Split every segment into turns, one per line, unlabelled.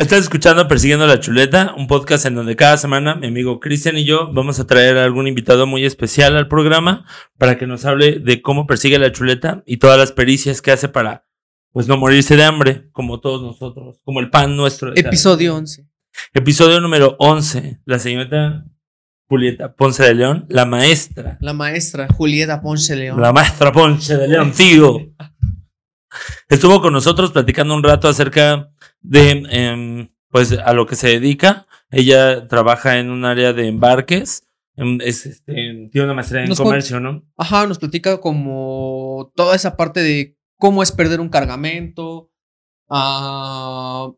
Estás escuchando Persiguiendo la Chuleta, un podcast en donde cada semana mi amigo Cristian y yo vamos a traer a algún invitado muy especial al programa para que nos hable de cómo persigue la chuleta y todas las pericias que hace para pues no morirse de hambre, como todos nosotros, como el pan nuestro. de
Episodio
día.
11.
Episodio número 11. La señorita Julieta Ponce de León, la maestra.
La maestra Julieta Ponce León.
La maestra Ponce de León, tío. Estuvo con nosotros platicando un rato acerca de, em, pues, a lo que se dedica. Ella trabaja en un área de embarques. em, Es, este, tiene una maestría en
Nos
comercio, ¿no?
Ajá, nos platica como toda esa parte de cómo es perder un cargamento. ah,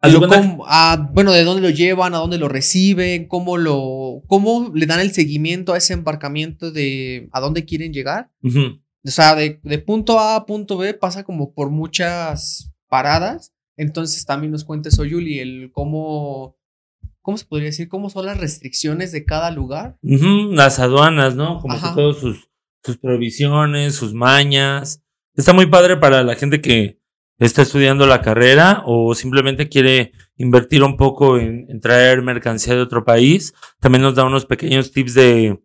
Haz de
lo cómo- ah, bueno, de dónde lo llevan, a dónde lo reciben, cómo lo, cómo le dan el seguimiento a ese embarcamiento de a dónde quieren llegar. O sea, de, de punto A a punto B pasa como por muchas paradas. Entonces también nos cuenta eso, Yuli, el cómo, ¿cómo se podría decir? ¿Cómo son las restricciones de cada lugar?
Las aduanas, ¿no? Como que todos sus, sus provisiones, sus mañas. Está muy padre para la gente que está estudiando la carrera o simplemente quiere invertir un poco en, en traer mercancía de otro país. También nos da unos pequeños tips de,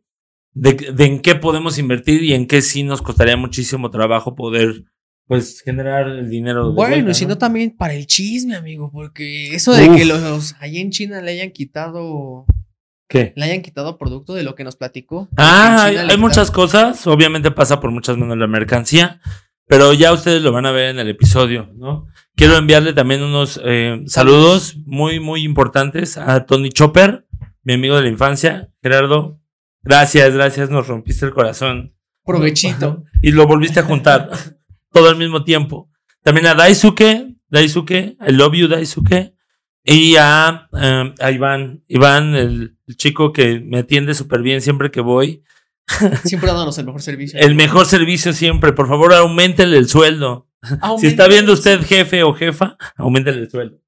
de, de en qué podemos invertir y en qué sí nos costaría muchísimo trabajo poder pues generar el dinero. de
Bueno, y si
¿no?
no también para el chisme, amigo, porque eso de
Uf.
que los allá en China le hayan quitado,
¿Qué?
le hayan quitado producto de lo que nos platicó.
Ah, hay, muchas cosas. Obviamente pasa por muchas manos la mercancía, pero ya ustedes lo van a ver en el episodio, ¿no? Quiero enviarle también unos eh, saludos muy, muy importantes a Tony Chopper, mi amigo de la infancia. Gerardo, gracias, gracias, nos rompiste el corazón.
Provechito.
Y lo volviste a juntar todo al mismo tiempo. También a Daisuke, Daisuke, I love you, Daisuke. Y a, eh, a Iván, Iván, el, el chico que me atiende súper bien siempre que voy.
Siempre dándonos el mejor servicio.
El mejor servicio siempre. Por favor, aumentele el sueldo. Si está viendo usted jefe o jefa, aumentele el sueldo.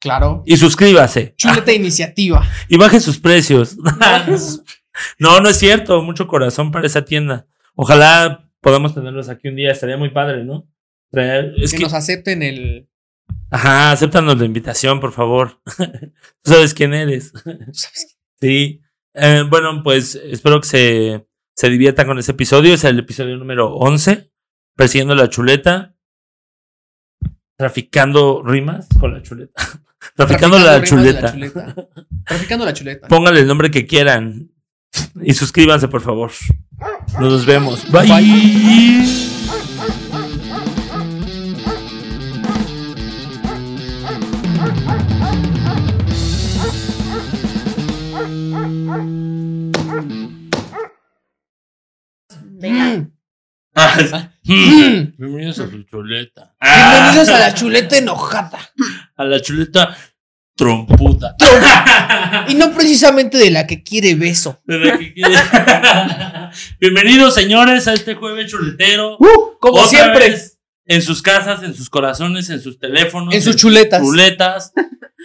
Claro.
Y suscríbase.
Chuleta iniciativa.
Y baje sus precios. no, no es cierto. Mucho corazón para esa tienda. Ojalá podamos tenerlos aquí un día. Estaría muy padre, ¿no? Traer- Es
que,
que,
nos acepten el.
ajá, acéptanos la invitación, por favor. Tú sabes quién eres. Sí. Eh, bueno, pues espero que se, se diviertan con ese episodio. Es el episodio número 11. Persiguiendo la chuleta. Traficando rimas con la chuleta. Traficando, la, chuleta.
la chuleta. Traficando la chuleta.
Pónganle el nombre que quieran. Y suscríbanse, por favor. Nos vemos. Bye.
Venga.
Ah,
Mm.
Bienvenidos a su chuleta.
Bienvenidos a la chuleta enojada.
A la chuleta tromputa.
Y no precisamente de la que quiere beso.
De la que quiere- Bienvenidos, señores, a este jueves chuletero.
Uh, como
Otra
siempre.
vez, en sus casas, en sus corazones, en sus teléfonos.
En sus chuletas.
chuletas,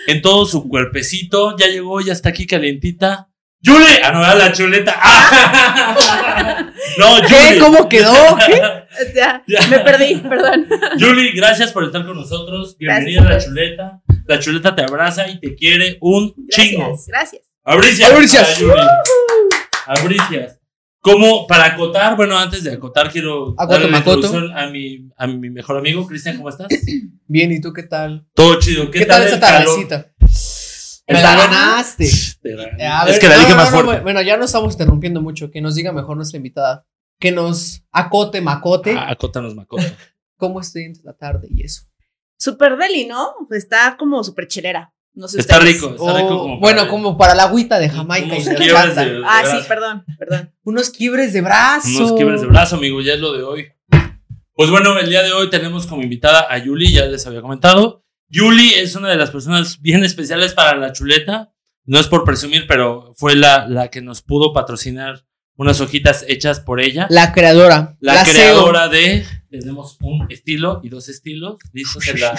en todo su cuerpecito. Ya llegó, ya está aquí calientita. ¡Yuli! Ah, no, era la chuleta. ¡Ah! No,
¿Qué?
Yuli.
¿Cómo quedó?
Ya,
Ya.
me perdí, perdón.
Yuli, gracias por estar con nosotros. Bienvenida
Gracias.
a la chuleta. La chuleta te abraza y te quiere un chingo.
Gracias, gracias.
Abricias.
Abricias.
Ah, Yuli. Abricias. Como para acotar, bueno, antes de acotar, quiero
Acoto,
darle la
macoto.
introducción a mi, a mi mejor amigo, Cristian, ¿cómo estás?
Bien, ¿y tú qué tal?
Todo chido. ¿Qué,
¿Qué, tal esa
el calor?
Me la ganaste.
Es que la
no,
dije
no,
más
no,
fuerte.
Bueno, ya no estamos interrumpiendo mucho. Que nos diga mejor nuestra invitada. Que nos acote, macote.
Ah, acótanos, Macoto.
¿Cómo estoy en la tarde y eso?
Super deli, ¿no? Está como super chilera. No sé
Está
ustedes.
rico, está rico
O,
como.
bueno,
para-
como para la agüita de Jamaica. y
unos
encanta.
de-
Ah,
de
sí,
brazo.
perdón, perdón.
Unos quiebres de brazo.
Unos quiebres de brazo, amigo, ya es lo de hoy. Pues bueno, el día de hoy tenemos como invitada a Yuli, ya les había comentado. Yuli es una de las personas bien especiales para la chuleta. No es por presumir, pero fue la, la que nos pudo patrocinar unas hojitas hechas por ella.
La creadora.
La,
CEO.
creadora de. Tenemos un estilo y dos estilos listos en la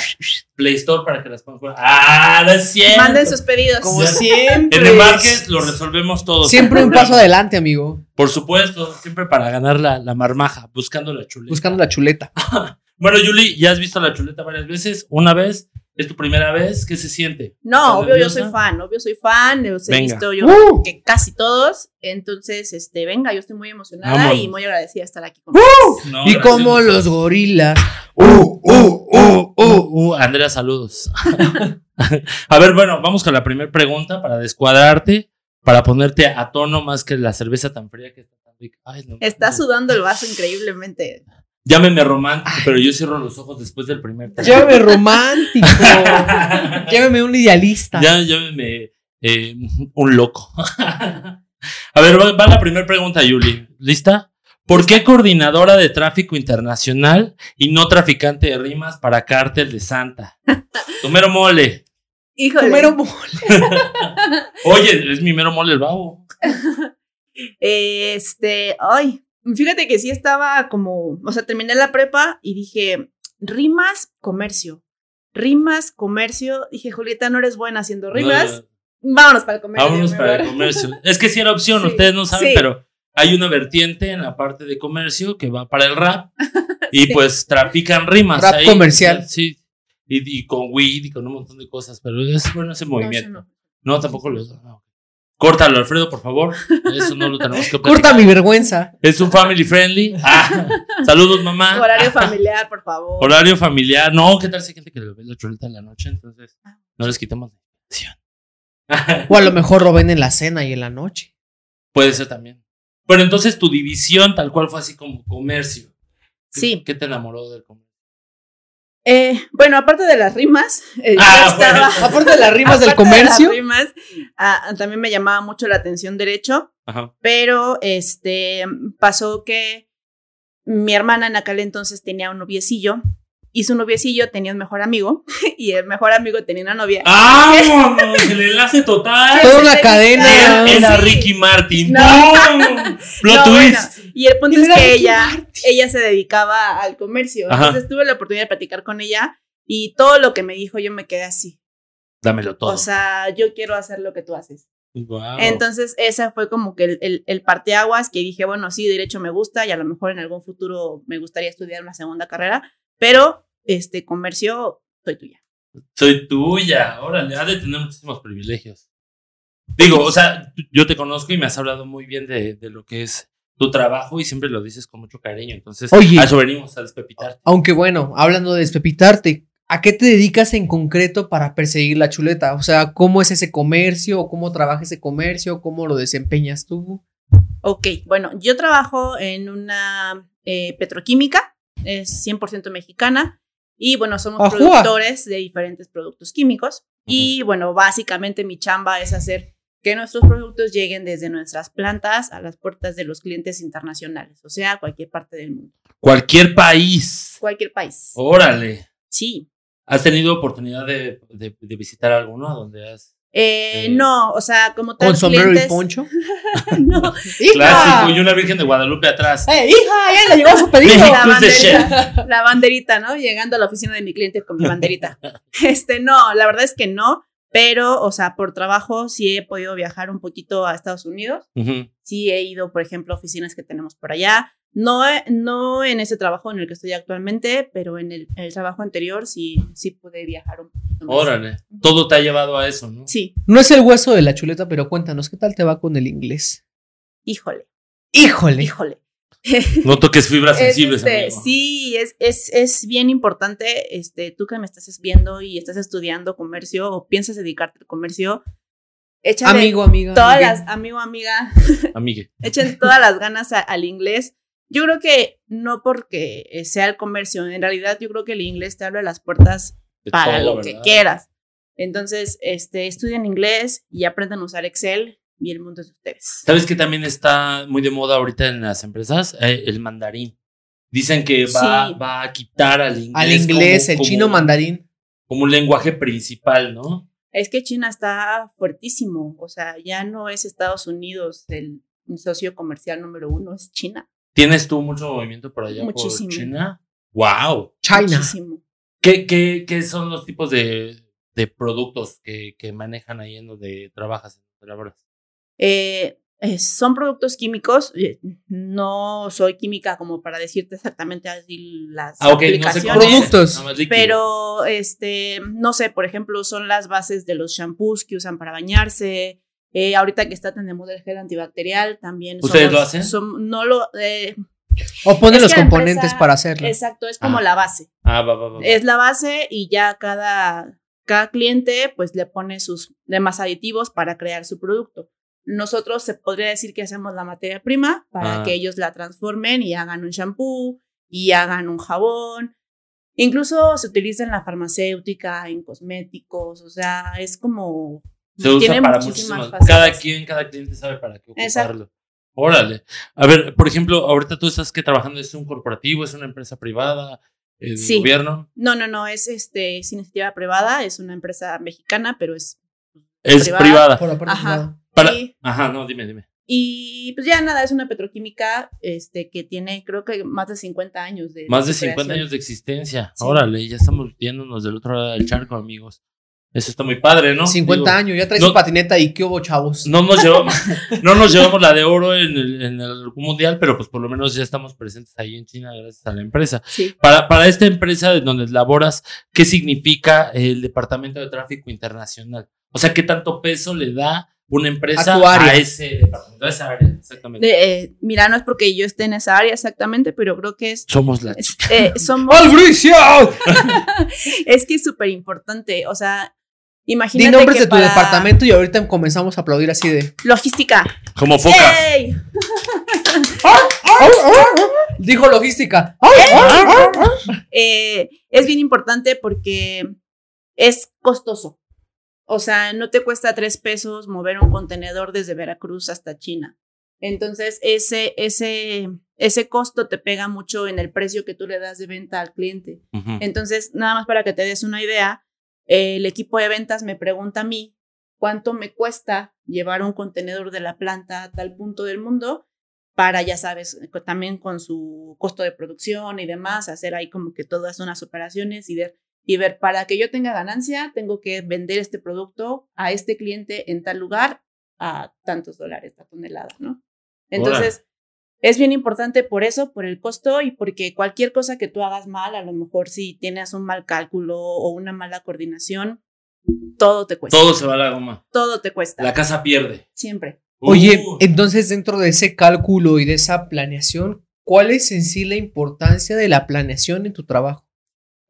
Play Store para que las puedan jugar. ¡Ah, no es cierto!
Manden sus pedidos.
Como siempre.
En embarques lo resolvemos todo.
Siempre un paso adelante, amigo.
Por supuesto, siempre para ganar la, la marmaja, buscando la chuleta.
Buscando la chuleta.
Bueno, Yuli, ya has visto la chuleta varias veces. Una vez ¿Es tu primera vez? ¿Qué se siente?
No,
¿Estás
obvio, yo soy fan, obvio, soy fan. Los he
Venga.
visto yo
¡Uh!
que casi todos. Entonces, este, venga, yo estoy muy emocionada
Vámonos.
y muy agradecida de estar aquí con
No,
Y
gracias.
como los gorilas.
Uh, uh, uh, uh, uh. Andrea, saludos. a ver, bueno, vamos con la primera pregunta para descuadrarte, para ponerte a tono más que la cerveza tan fría que está tan rica. Ay, no.
Está sudando el vaso increíblemente.
Llámeme romántico, pero yo cierro los ojos después del primer trago.
Llévame romántico. Llévame un idealista.
Ya, llámeme eh, un loco. a ver, va, va la primera pregunta, Yuli. ¿Lista? ¿Por qué coordinadora de tráfico internacional y no traficante de rimas para Cártel de Santa? Tu mero mole.
Híjole.
Primero mo-
Oye, es mi mero mole el babo.
Este, ay, fíjate que sí estaba como, o sea, terminé la prepa y dije, rimas, comercio. Rimas, comercio. Dije, Julieta, no eres buena haciendo rimas. Vámonos para el comercio.
Vámonos para el
mejor".
comercio. Es que sí era opción,
Sí,
ustedes no saben,
sí.
pero hay una vertiente en la parte de comercio que va para el rap y
Sí.
pues trafican rimas.
Rap
ahí.
comercial.
Sí. Y, y con weed y con un montón de cosas, pero es bueno ese movimiento. no. tampoco los. no. Córtalo, Alfredo, por favor. Eso no lo tenemos que
Corta
platicar.
mi vergüenza.
Es un family friendly. Ah, saludos, mamá.
Horario familiar, por favor.
Horario familiar. No, ¿qué tal si hay gente que le ve la chuleta en la noche? Entonces, no les quitamos la atención.
O a lo mejor lo ven en la cena y en la noche.
Puede ser también. Pero entonces tu división tal cual fue así como comercio. ¿Qué-
Sí.
¿Qué te enamoró del comercio?
Eh, bueno, aparte de las rimas, eh,
Ah,
estaba-
bueno.
Aparte de las rimas del
aparte de las
comercio.
rimas, ah, también me llamaba mucho la atención derecho.
Ajá.
pero este pasó que mi hermana en aquel entonces tenía un noviecillo y su noviecillo tenía un mejor amigo y el mejor amigo tenía una novia.
¡Vámonos! El enlace total.
Toda una cadena.
Era,
Sí.
Ricky Martin.
No.
Plot
No,
twist.
bueno, y el punto
¿Quién
es que
Ricky
ella,
Martin?
ella se dedicaba al comercio.
Ajá.
Entonces tuve la oportunidad de platicar con ella y todo lo que me dijo yo me quedé así.
Dámelo todo.
O sea, yo quiero hacer lo que tú haces.
Guau.
Entonces, esa fue como que el, el, el parteaguas que dije, bueno, sí, derecho me gusta y a lo mejor en algún futuro me gustaría estudiar una segunda carrera, pero este comercio, soy tuya.
Soy tuya. Órale, ha de tener muchísimos privilegios. Digo, o sea, yo te conozco y me has hablado muy bien de, de lo que es tu trabajo y siempre lo dices con mucho cariño. Entonces,
Oye.
a eso venimos a despepitar.
Aunque bueno, hablando de despepitarte, ¿a qué te dedicas en concreto para perseguir la chuleta? O sea, ¿cómo es ese comercio? ¿O ¿Cómo trabaja ese comercio? ¿Cómo lo desempeñas tú?
Ok, bueno, yo trabajo en una eh, petroquímica, es 100% mexicana, y bueno, somos productores de diferentes productos químicos. Y bueno, básicamente mi chamba es hacer que nuestros productos lleguen desde nuestras plantas a las puertas de los clientes internacionales, o sea, cualquier parte del mundo,
Cualquier país.
cualquier país.
Órale.
Sí.
¿Has tenido oportunidad de, de- de visitar alguno donde has...
Eh,
Eh,
no, o sea, como tal,
¿Con sombrero
clientes,
y poncho?
no,
Clásico y una Virgen de Guadalupe atrás.
¡Eh, hija! ¡Ya le llegó su pedido!
La banderita, la banderita, ¿no? Llegando a la oficina de mi cliente con mi banderita. Este, no, la verdad es que no, pero, o sea, por trabajo sí he podido viajar un poquito a Estados Unidos. Sí he ido, por ejemplo, a oficinas que tenemos por allá. No, he- no en ese trabajo en el que estoy actualmente, pero en el, en el trabajo anterior sí, sí pude viajar un poquito más.
Órale. Todo te ha llevado a eso, ¿no?
Sí,
No es el hueso de la chuleta, pero cuéntanos, ¿qué tal te va con el inglés?
híjole,
¡Híjole!
híjole.
No toques fibras
Es,
sensibles,
este,
amigo.
sí, es, es, es bien importante, este, tú que me estás viendo y estás estudiando comercio o piensas dedicarte al comercio, échale
Amigo, amiga.
todas
amiga.
las, amigo, amiga,
Amigue.
echen todas las ganas a- al inglés. Yo creo que no porque eh, sea el comercio, en realidad yo creo que el inglés te abre las puertas
De
para
todo,
lo que
¿verdad?
quieras. Entonces, este, estudien inglés y aprendan a usar Excel y el mundo es de ustedes.
¿Sabes que también está muy de moda ahorita en las empresas? Eh, el mandarín. Dicen que va,
Sí.
va a quitar al inglés.
Al inglés,
como-
el
como-
chino mandarín.
Como un lenguaje principal, ¿no?
Es que China está fuertísimo, o sea, ya no es Estados Unidos el socio comercial número uno, es China.
¿Tienes tú mucho movimiento por allá
Muchísimo.
por China? ¡Wow!
China.
Muchísimo.
¿Qué, qué, qué son los tipos de, de productos que, que manejan ahí en donde trabajas, en donde laboras?
Eh, eh, son productos químicos. eh, No soy química como para decirte exactamente así las
Ah, ok, no sé
aplicaciones.
Productos.
Pero, este, no sé, por ejemplo, son las bases de los shampoos que usan para bañarse. Eh, ahorita que está moda el gel antibacterial, también.
¿Ustedes
somos-
lo hacen?
som- no lo. eh,
O ponen
Es
los componentes
empresa-
para hacerlo.
exacto, es como
Ah.
la base.
Ah, va, va, va. va.
Es la base y ya cada, cada cliente pues le pone sus demás aditivos para crear su producto. Nosotros se podría decir que hacemos la materia prima para
Ah.
que ellos la transformen y hagan un shampoo y hagan un jabón. Incluso se utiliza en la farmacéutica, en cosméticos, o sea, es como...
Se usa
tiene
para
muchísimas.
Cada quien, cada cliente sabe para qué
Exacto.
ocuparlo. Órale. A ver, por ejemplo, ahorita tú estás que trabajando, ¿es un corporativo, es una empresa privada, es
Sí.
gobierno?
No, no, no, es este, es iniciativa privada, es una empresa mexicana, pero es...
Es
Privada.
privada.
Por la parte
Ajá.
Para-
y-
Ajá, no, dime, dime.
Y pues ya nada, es una petroquímica este, que tiene creo que más de 50 años de
Más de
su
50
creación.
años de existencia.
Sí.
Órale, ya estamos yéndonos del otro lado del charco, amigos. Eso está muy padre, ¿no?
50
Digo,
años, ya traes
no-
su patineta y qué hubo, chavos.
No nos llevamos, no nos llevamos la de oro en el, en el mundial, pero pues por lo menos ya estamos presentes ahí en China gracias a la empresa.
Sí.
Para, para esta empresa de donde laboras, ¿qué significa el Departamento de Tráfico Internacional? O sea, ¿qué tanto peso le da una empresa
A tu área.
a ese departamento, a esa área? Exactamente.
De, eh, mira, no es porque yo esté en esa área exactamente, pero creo que es.
Somos la
es, eh, somos, es que es súper importante. O sea,
Di nombres
que
de tu
para
departamento y ahorita comenzamos a aplaudir así de.
Logística.
como focas.
¡Ey!
Dijo logística.
Eh, es bien importante porque es costoso. O sea, no te cuesta tres pesos mover un contenedor desde Veracruz hasta China. Entonces, ese, ese, ese costo te pega mucho en el precio que tú le das de venta al cliente. Entonces, nada más para que te des una idea, el equipo de ventas me pregunta a mí cuánto me cuesta llevar un contenedor de la planta a tal punto del mundo para, ya sabes, también con su costo de producción y demás, hacer ahí como que todas unas operaciones y ver, y ver, para que yo tenga ganancia, tengo que vender este producto a este cliente en tal lugar a tantos dólares la tonelada, ¿no? Entonces, es bien importante por eso, por el costo y porque cualquier cosa que tú hagas mal, a lo mejor si tienes un mal cálculo o una mala coordinación, todo te cuesta.
Todo se va a la goma.
Todo te cuesta.
La casa pierde.
Siempre.
Oye,
Uh,
entonces dentro de ese cálculo y de esa planeación, ¿cuál es en sí la importancia de la planeación en tu trabajo?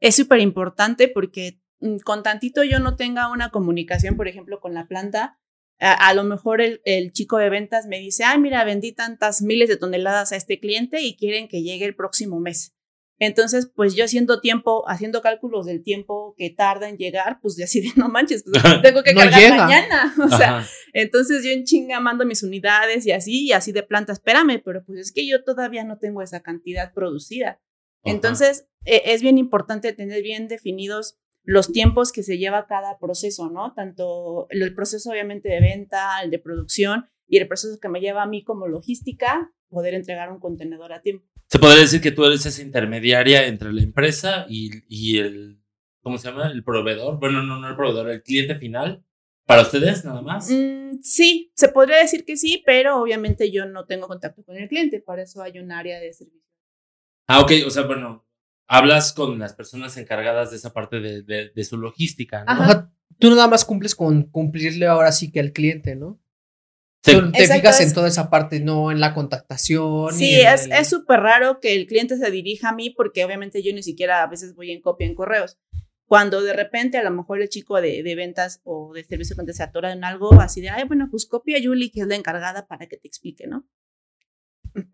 Es súper importante porque mm, con tantito yo no tenga una comunicación, por ejemplo, con la planta, a, a lo mejor el, el chico de ventas me dice, ay, mira, vendí tantas miles de toneladas a este cliente y quieren que llegue el próximo mes. Entonces, pues yo haciendo tiempo, haciendo cálculos del tiempo que tarda en llegar, pues ya así de no manches, pues tengo que
No
cargar
llega.
mañana. O sea,
ajá.
entonces yo en chinga mando mis unidades y así, y así de planta, espérame, pero pues es que yo todavía no tengo esa cantidad producida. Entonces, e- es bien importante tener bien definidos los tiempos que se lleva cada proceso, ¿no? Tanto el, proceso obviamente de venta, el de producción y el proceso que me lleva a mí como logística, poder entregar un contenedor a tiempo.
Se podría decir que tú eres esa intermediaria entre la empresa y, y el, ¿cómo se llama? El proveedor. Bueno, no, no el proveedor, el cliente final. Para ustedes, nada más.
Mm, sí, se podría decir que sí, pero obviamente yo no tengo contacto con el cliente, para eso hay un área de servicio.
Ah, ok, o sea, bueno, hablas con las personas encargadas de esa parte de, de- de su logística, ¿no?
Ajá.
Tú nada más cumples con cumplirle ahora sí que al cliente, ¿no?
Sí.
Tú te
Exacto,
fijas
es-
en toda esa parte, no en la contactación.
Sí, es
el-
es súper raro que el cliente se dirija a mí porque obviamente yo ni siquiera a veces voy en copia en correos. Cuando de repente a lo mejor el chico de, de ventas o de servicio cuando se atora en algo así de, ay, bueno, pues copia a Julie, que es la encargada para que te explique, ¿no?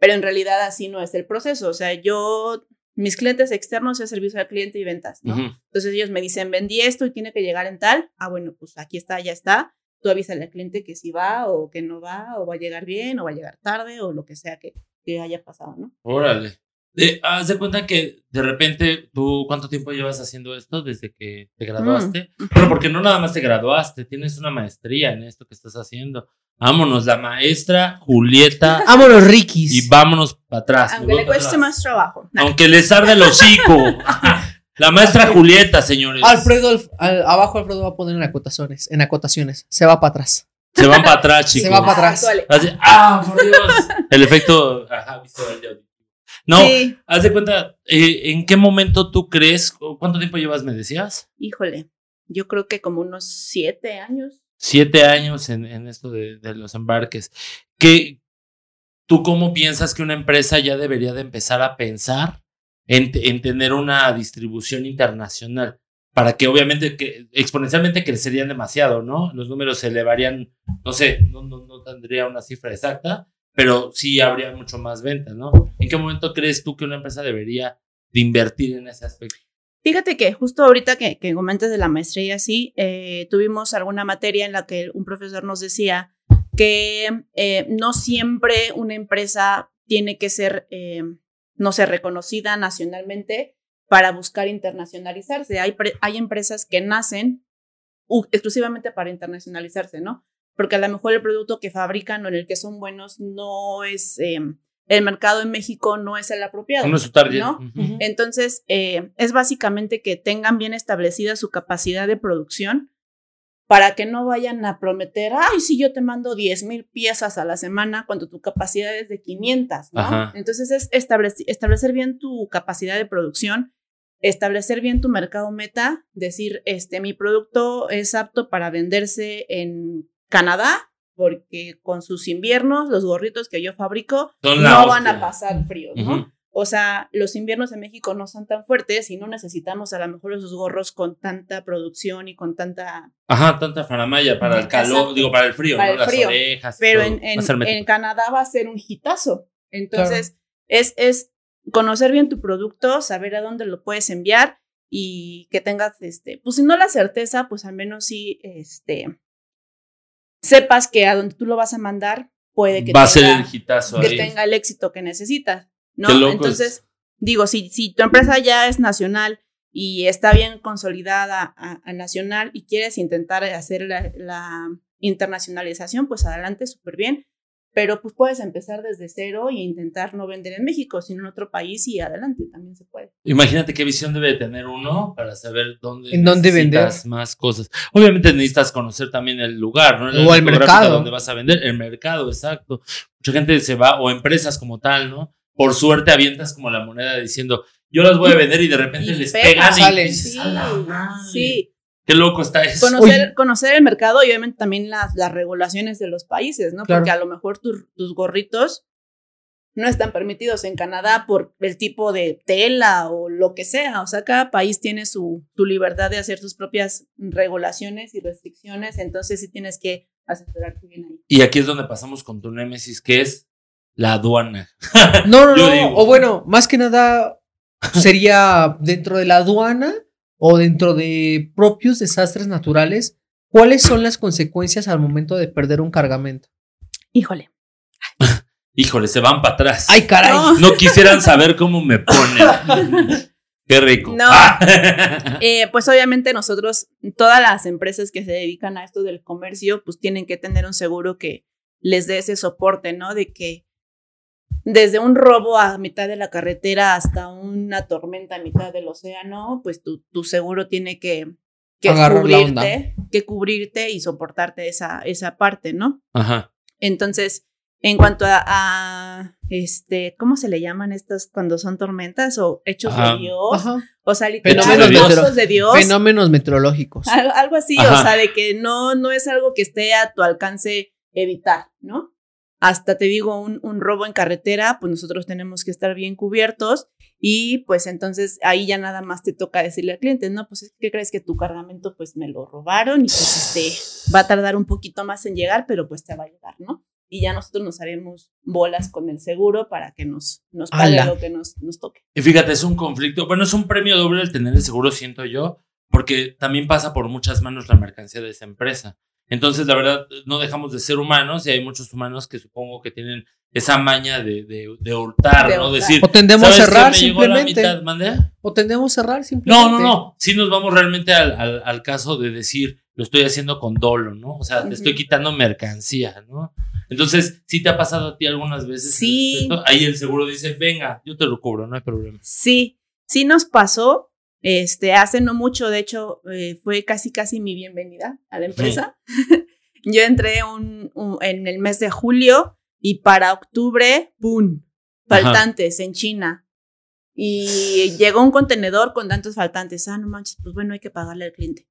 Pero en realidad así no es el proceso. O sea, yo, mis clientes externos es servicio al cliente y ventas, ¿no? Entonces ellos me dicen, vendí esto y tiene que llegar en tal. Ah, bueno, pues aquí está, ya está. Tú avísale al cliente que si va o que no va, o va a llegar bien, o va a llegar tarde, o lo que sea que, que haya pasado, ¿no?
Órale. De, haz de cuenta que de repente, ¿tú cuánto tiempo llevas haciendo esto desde que te graduaste?
Mm.
Bueno, porque no nada más te graduaste, tienes una maestría en esto que estás haciendo. Vámonos, la maestra Julieta,
Vámonos, Rikis.
y vámonos para atrás.
Aunque le cueste
atrás.
más trabajo. Nah.
Aunque les arde el hocico. La maestra Julieta, señores.
Alfredo, al- abajo Alfredo va a poner en acotaciones, en acotaciones. Se va para atrás.
Se van para atrás, chicos.
Se va para atrás.
Vale.
Así, ah, por Dios. El efecto, ajá. No,
Sí,
haz de cuenta, eh, ¿en qué momento tú crees? ¿Cuánto tiempo llevas, me decías?
híjole, yo creo que como unos siete años.
Siete años en, esto de, los embarques. ¿Qué, ¿Tú cómo piensas que una empresa ya debería de empezar a pensar en, en tener una distribución internacional? Para que obviamente que exponencialmente crecerían demasiado, ¿no? Los números se elevarían, no sé, no, no, no tendría una cifra exacta, pero sí habría mucho más ventas, ¿no? ¿En qué momento crees tú que una empresa debería de invertir en ese aspecto?
Fíjate que justo ahorita que, que comentas de la maestría, sí, eh, tuvimos alguna materia en la que un profesor nos decía que eh, no siempre una empresa tiene que ser, eh, no sé, reconocida nacionalmente para buscar internacionalizarse. Hay, hay empresas que nacen exclusivamente para internacionalizarse, ¿no? Porque a lo mejor el producto que fabrican o en el que son buenos no es, eh, el mercado en México no es el apropiado.
Uno es su target.
¿no? Entonces, eh, es básicamente que tengan bien establecida su capacidad de producción para que no vayan a prometer, ay, si yo te mando 10 mil piezas a la semana cuando tu capacidad es de 500, ¿no?
Ajá.
Entonces, es establec- establecer bien tu capacidad de producción, establecer bien tu mercado meta, decir, este, mi producto es apto para venderse en Canadá, porque con sus inviernos, los gorritos que yo fabrico,
Son
no van a
hostia.
pasar frío, ¿no?
Ujú.
O sea, los inviernos en México no son tan fuertes y no necesitamos a lo mejor esos gorros con tanta producción y con tanta...
Ajá, tanta faramaya para el calor,
Exacto.
digo, para el frío,
Para
¿no?
el
Las
frío.
orejas. y
Pero
todo.
en, en, en Canadá va a ser un hitazo. Entonces, es, es conocer bien tu producto, saber a dónde lo puedes enviar y que tengas, este, pues si no la certeza, pues al menos sí, este, sepas que a donde tú lo vas a mandar puede que
Va a ser
tenga-
el
que tenga el éxito que necesitas, ¿no?
Qué loco
Entonces, digo, si, si tu empresa ya es nacional y está bien consolidada a, a nacional y quieres intentar hacer la, la internacionalización, pues adelante, súper bien. Pero pues puedes empezar desde cero e intentar no vender en México, sino en otro país y adelante también se puede.
Imagínate qué visión debe de tener uno para saber dónde,
¿En dónde
necesitas
vender?
más cosas. Obviamente necesitas conocer también el lugar, ¿no?
O el
área geográfica
mercado.
Donde vas a vender, el mercado, exacto. Mucha gente se va, o empresas como tal, ¿no? Por suerte avientas como la moneda diciendo, yo las voy a vender y de repente
Y
les
pega,
pegan y
sale.
dices,
Sí,
"A la madre".
sí.
Qué loco está eso.
Conocer, conocer el mercado y obviamente también las, las regulaciones de los países, ¿no?
Claro.
Porque a lo mejor tus- tus gorritos no están permitidos en Canadá por el tipo de tela o lo que sea. O sea, cada país tiene su, su libertad de hacer sus propias regulaciones y restricciones. Entonces sí tienes que asesorarte bien ahí.
Y aquí es donde pasamos con tu némesis, que es la aduana.
No, no, no.
digo.
O bueno, más que nada sería dentro de la aduana o dentro de propios desastres naturales. ¿Cuáles son las consecuencias al momento de perder un cargamento?
Híjole.
Híjole, se van para atrás.
¡Ay, caray!
No.
No quisieran saber cómo me ponen. Qué rico.
No.
Ah.
Eh, pues obviamente nosotros, todas las empresas que se dedican a esto del comercio, pues tienen que tener un seguro que les dé ese soporte, ¿no? De que desde un robo a mitad de la carretera hasta una tormenta a mitad del océano, pues tu, tu seguro tiene que, que cubrirte, que cubrirte y soportarte esa, esa parte, ¿no?
Ajá.
Entonces, en cuanto a, a, este, ¿cómo se le llaman estos cuando son tormentas o hechos
Ajá.
de Dios?
Ajá.
O sea,
Fenómenos
literalmente de Dios.
Fenómenos meteorológicos.
Algo, algo así,
Ajá.
o sea, de que no, no es algo que esté a tu alcance evitar, ¿no? Hasta te digo, un, un robo en carretera, pues nosotros tenemos que estar bien cubiertos y pues entonces ahí ya nada más te toca decirle al cliente, no, pues ¿qué crees que tu cargamento pues me lo robaron y pues este va a tardar un poquito más en llegar, pero pues te va a llegar, ¿no? Y ya nosotros nos haremos bolas con el seguro para que nos, nos pague
¡Hala!
lo que nos, nos toque.
Y fíjate, es un conflicto. Bueno, es un premio doble el tener el seguro, siento yo, porque también pasa por muchas manos la mercancía de esa empresa. Entonces, la verdad, no dejamos de ser humanos y hay muchos humanos que supongo que tienen esa maña de, de, de hurtar,
De
¿no?
hurtar.
Decir,
O tendemos a cerrar simplemente. O tendemos a cerrar simplemente.
No, no, no. Sí nos vamos realmente al, al, al caso de decir, lo estoy haciendo con dolo, ¿no? O sea, te
Ujú.
estoy quitando mercancía, ¿no? Entonces, ¿sí te ha pasado a ti algunas veces?
Sí.
esto? Ahí el seguro dice, venga, yo te lo cubro, no hay problema.
Sí, sí nos pasó. Este, hace no mucho, de hecho, eh, fue casi, casi mi bienvenida a la empresa. Yo entré un, un- en el mes de julio y para octubre, ¡pum! Faltantes en China. Y llegó un contenedor con tantos faltantes. Ah, no manches, pues bueno, hay que pagarle al cliente.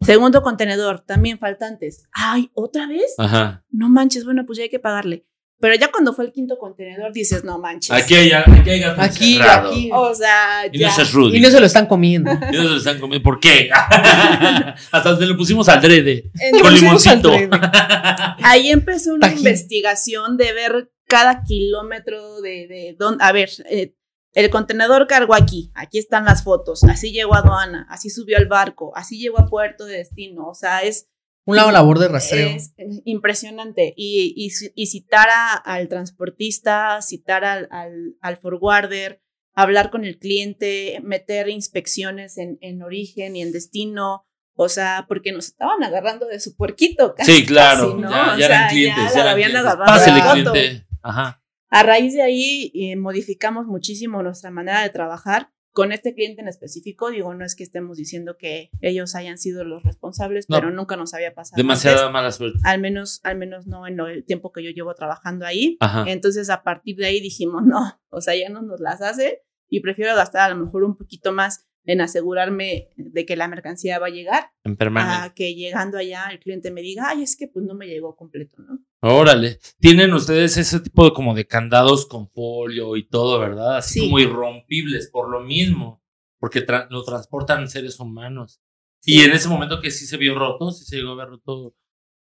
Segundo contenedor, también faltantes. Ay, ¿otra vez?
Ajá.
No manches, bueno, pues ya hay que pagarle. Pero ya cuando fue el quinto contenedor dices, no manches.
Aquí hay, aquí hay gato
Aquí,
encerrado.
aquí.
O sea,
Y no
ya.
seas Rudy.
Y no se lo están comiendo.
Y no se lo están comiendo. ¿Por qué? Hasta se lo pusimos al drede.
Entonces,
Con
al
limoncito.
Ahí empezó una
Tajín.
investigación de ver cada kilómetro de, de dónde. A ver, eh, el contenedor cargó aquí, aquí están las fotos, así llegó a aduana, así subió al barco, así llegó a puerto de destino. O sea, es,
Una labor de rastreo.
es impresionante. Y, y, y citar a- al transportista, citar al, al, al forwarder, hablar con el cliente, meter inspecciones en, en origen y en destino. O sea, porque nos estaban agarrando de su puerquito. Casi,
Sí, claro.
casi, ¿no?
ya, eran
sea,
clientes.
ya
Ya, eran
habían
clientes.
agarrado foto.
cliente. Ajá.
A raíz de ahí eh, modificamos muchísimo nuestra manera de trabajar. Con este cliente en específico, digo, no es que estemos diciendo que ellos hayan sido los responsables,
No.
pero nunca nos había pasado.
Demasiada
antes.
mala suerte.
Al menos, al menos no en el tiempo que yo llevo trabajando ahí.
Ajá.
Entonces, a partir de ahí dijimos, no, o sea, ya no nos las hace y prefiero gastar a lo mejor un poquito más en asegurarme de que la mercancía va a llegar
En permanente.
a que llegando allá el cliente me diga, ay, es que pues no me llegó completo, ¿no?
Órale. Tienen ustedes ese tipo de como de candados con folio y todo, ¿verdad? Así
Sí.
como irrompibles por lo mismo. Porque tra- lo transportan seres humanos. Y en ese momento que sí se vio roto, sí se llegó a ver roto.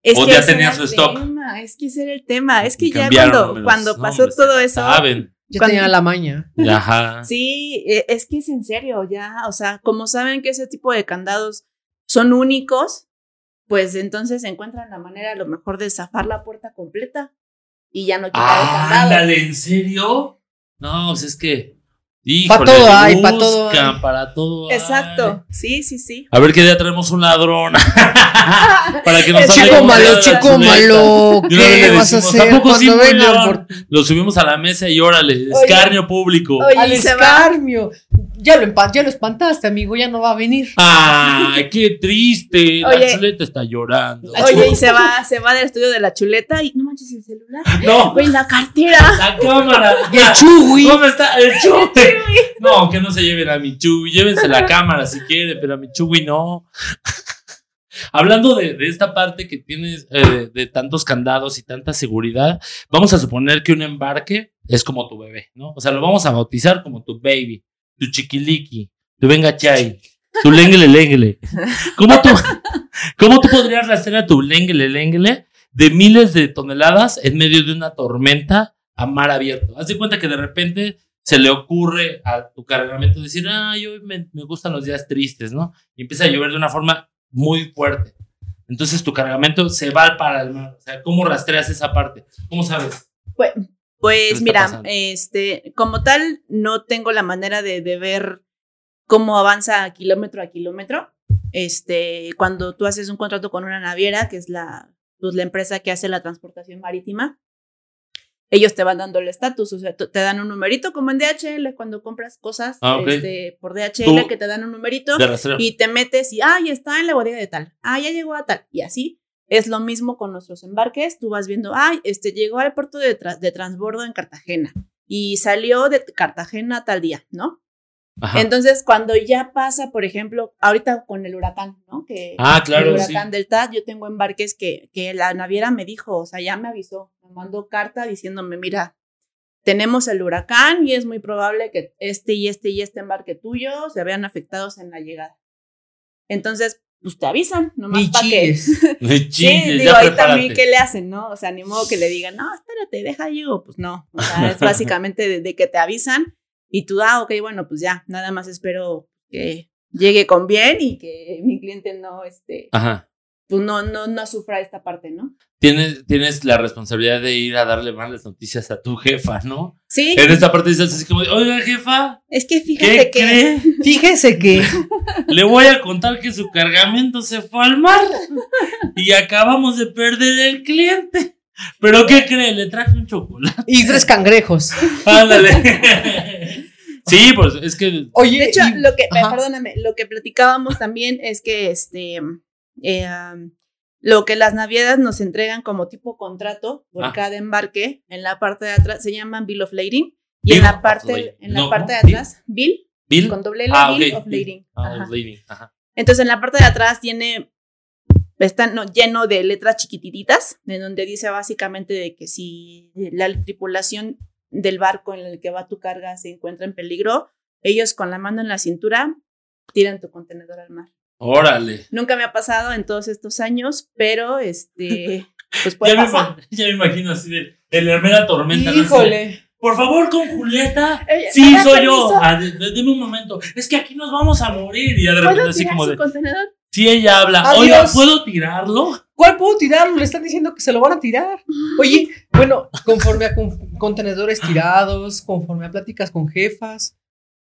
Es
O
que
ya
ese
tenía
era
su
el
stock.
tema, es que ese era el tema, es que ya cuando, cuando pasó
hombre,
todo eso,
Saben.
Ya
cuando-
tenía la maña.
Ajá.
sí, e- es que es en serio, ya, o sea, como saben que ese tipo de candados son únicos, pues entonces encuentran la manera a lo mejor de zafar la puerta completa y ya no quitar el
Ah, ándale, ¿en serio? No, pues es que.
Pa'
híjole,
todo hay, pa' todo
buscan,
hay.
Para todo. hay.
Exacto, sí, sí, sí.
A ver qué día traemos un ladrón. Para que nos
El
hable
Chico malo,
la
chico malo, ¿qué
le
vas a
decimos,
hacer
¿a poco sí,
cuando por
Lo subimos a la mesa y órale,
Oye.
escarnio público.
Oye,
al
y se va.
escarmio? Ya lo, ya lo espantaste, amigo, ya no va a venir.
Ay, qué triste. La
Oye.
chuleta está llorando.
Oye, y se va, se va del estudio de la chuleta y no manches el celular.
No,
Güey, la cartera.
la cámara.
Y el chugui.
¿Dónde está el chugui? No, que no se lleven a mi chugui. Llévense la cámara si quieren, pero a mi chugui no. Hablando de, esta parte que tienes eh, de, tantos candados y tanta seguridad, vamos a suponer que un embarque es como tu bebé, ¿no? O sea, lo vamos a bautizar como tu baby, tu chiquiliqui, tu venga chai, tu lenguele lenguele. ¿Cómo tú, ¿Cómo tú podrías rastrear a tu lenguele lenguele de miles de toneladas en medio de una tormenta a mar abierto? Haz de cuenta que de repente se le ocurre a tu cargamento decir, ay, hoy me, me gustan los días tristes, ¿no? Y empieza a llover de una forma muy fuerte. Entonces tu cargamento se va para el mar. O sea, ¿cómo rastreas esa parte? ¿Cómo sabes?
Pues,
¿Qué
pues mira,
pasando?
este, como tal, no tengo la manera de, de ver cómo avanza kilómetro a kilómetro. Este, cuando tú haces un contrato con una naviera, que es la, pues, la empresa que hace la transportación marítima, ellos te van dando el estatus, o sea, te dan un numerito como en DHL cuando compras cosas
Ah,
este, por DHL
Tú-
que te dan un numerito y te metes y, ah, ya está en la bodega de tal, ah, ya llegó a tal, y así. Es lo mismo con nuestros embarques, tú vas viendo, ay, este llegó al puerto de, tra- de transbordo en Cartagena y salió de Cartagena tal día, ¿no?
Ajá.
Entonces, cuando ya pasa, por ejemplo, ahorita con el huracán, ¿no? Que
Ah, claro,
el
sí.
huracán Delta, yo tengo embarques que, que la naviera me dijo, o sea, ya me avisó, me mandó carta diciéndome, mira, tenemos el huracán y es muy probable que este y este y este embarque tuyo se vean afectados en la llegada. Entonces, pues te avisan, nomás para que... Sí,
chingues,
digo, ahí
prepárate.
también, ¿qué le hacen, no? O sea, ni modo que le digan, no, espérate, deja yo. Pues no. O sea, es básicamente de, de que te avisan y tú, ah, ok, bueno, pues ya, nada más espero que llegue con bien y que mi cliente no, este,
Ajá.
pues no, no, no sufra esta parte, ¿no?
Tienes, tienes la responsabilidad de ir a darle malas noticias a tu jefa, ¿no?
Sí,
En esta parte dices así como, oiga, jefa,
es que
¿qué
fíjate que.
cree?
Fíjese que
Le voy a contar que su cargamento se fue al mar y acabamos de perder el cliente. ¿Pero qué cree? Le traje un chocolate.
y tres cangrejos.
Ándale. Sí, pues es que.
Oye,
De hecho,
y-
lo que,
ajá.
perdóname, lo que platicábamos también es que este, eh, um, Lo que las navieras nos entregan como tipo contrato por
Ah.
cada embarque, en la parte de atrás se llaman Bill of Lading. Y
Bill
en la parte, en la
No,
parte de atrás, Bill,
Bill.
con doble L,
Ah,
Bill
ok.
of Lading.
Ah,
Ajá.
of lading, Ajá.
Entonces en la parte de atrás tiene, está no, lleno de letras chiquititas, en donde dice básicamente de que si la tripulación del barco en el que va tu carga se encuentra en peligro, ellos con la mano en la cintura tiran tu contenedor al mar.
Órale.
Nunca me ha pasado en todos estos años, pero este, pues puede
Ya me,
pasar.
ya me imagino así de, de la mera tormenta.
Híjole.
Por favor, con Julieta.
Ella,
Sí,
¿me da
soy yo. Ah, deme un momento. Es que aquí nos vamos a morir. Y ya de repente
¿Puedo
así como de.
contenedor?
Sí, ella habla.
Adiós.
Oiga, ¿puedo tirarlo?
¿Cuál puedo tirarlo? Le están diciendo que se lo van a tirar. Oye, bueno, conforme a con- contenedores tirados, conforme a pláticas con jefas,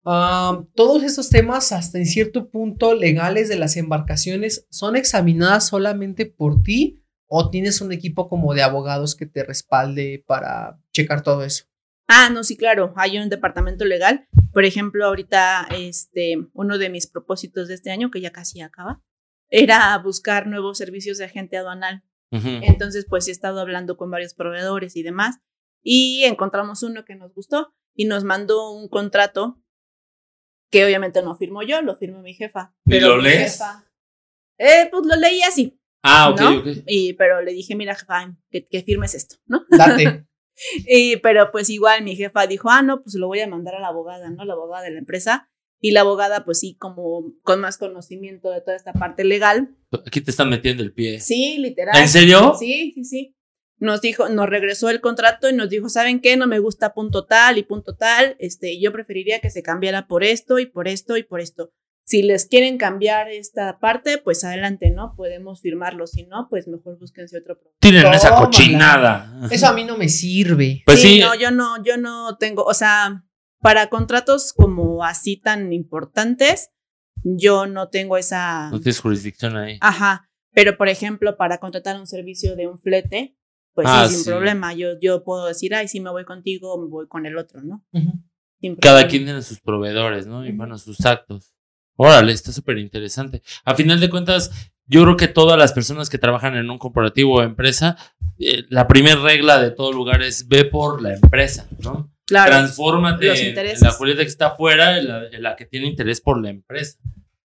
todos estos temas, hasta en cierto punto legales de las embarcaciones, son examinadas solamente por ti o tienes un equipo como de abogados que te respalde para checar todo eso.
Ah, no, sí, claro, hay un departamento legal. Por ejemplo, ahorita, este, uno de mis propósitos de este año, que ya casi acaba, era buscar nuevos servicios de agente aduanal. Entonces, pues he estado hablando con varios proveedores y demás, y encontramos uno que nos gustó y nos mandó un contrato que obviamente no firmó yo, lo firmó mi jefa.
¿Y
Pero
lo
mi
lees?
jefa- eh, pues lo leí así,
Ah, ok,
¿no?
ok.
Y, pero le dije, mira, jefa, que, que firmes esto, ¿no?
Date.
Y, pero pues igual mi jefa dijo, ah, no, pues lo voy a mandar a la abogada, ¿no? La abogada de la empresa. Y la abogada, pues sí, como con más conocimiento de toda esta parte legal.
Aquí te están metiendo el pie.
Sí, literal.
¿En serio?
Sí, sí, sí. Nos dijo, nos regresó el contrato y nos dijo, ¿saben qué? No me gusta punto tal y punto tal. Este, yo preferiría que se cambiara por esto y por esto y por esto. Si les quieren cambiar esta parte, pues adelante, ¿no? Podemos firmarlo. Si no, pues mejor búsquense otro programa.
Tienen esa cochinada.
Eso a mí no me sirve.
Pues sí.
no, yo no, yo no tengo, o sea, para contratos como así tan importantes, yo no tengo esa,
No tienes jurisdicción ahí.
ajá, pero por ejemplo, para contratar un servicio de un flete, pues
Ah,
sí, sin
sí.
problema, yo, yo puedo decir, ay, si me voy contigo, me voy con el otro, ¿no? Sin
Cada quien tiene sus proveedores, ¿no? Y bueno, sus actos. Órale, está súper interesante. A final de cuentas, yo creo que todas las personas que trabajan en un corporativo o empresa, eh, la primera regla de todo lugar es ve por la empresa, ¿no?
Claro,
Transfórmate
los
en, la Julieta que está afuera, en la, en la que tiene interés por la empresa.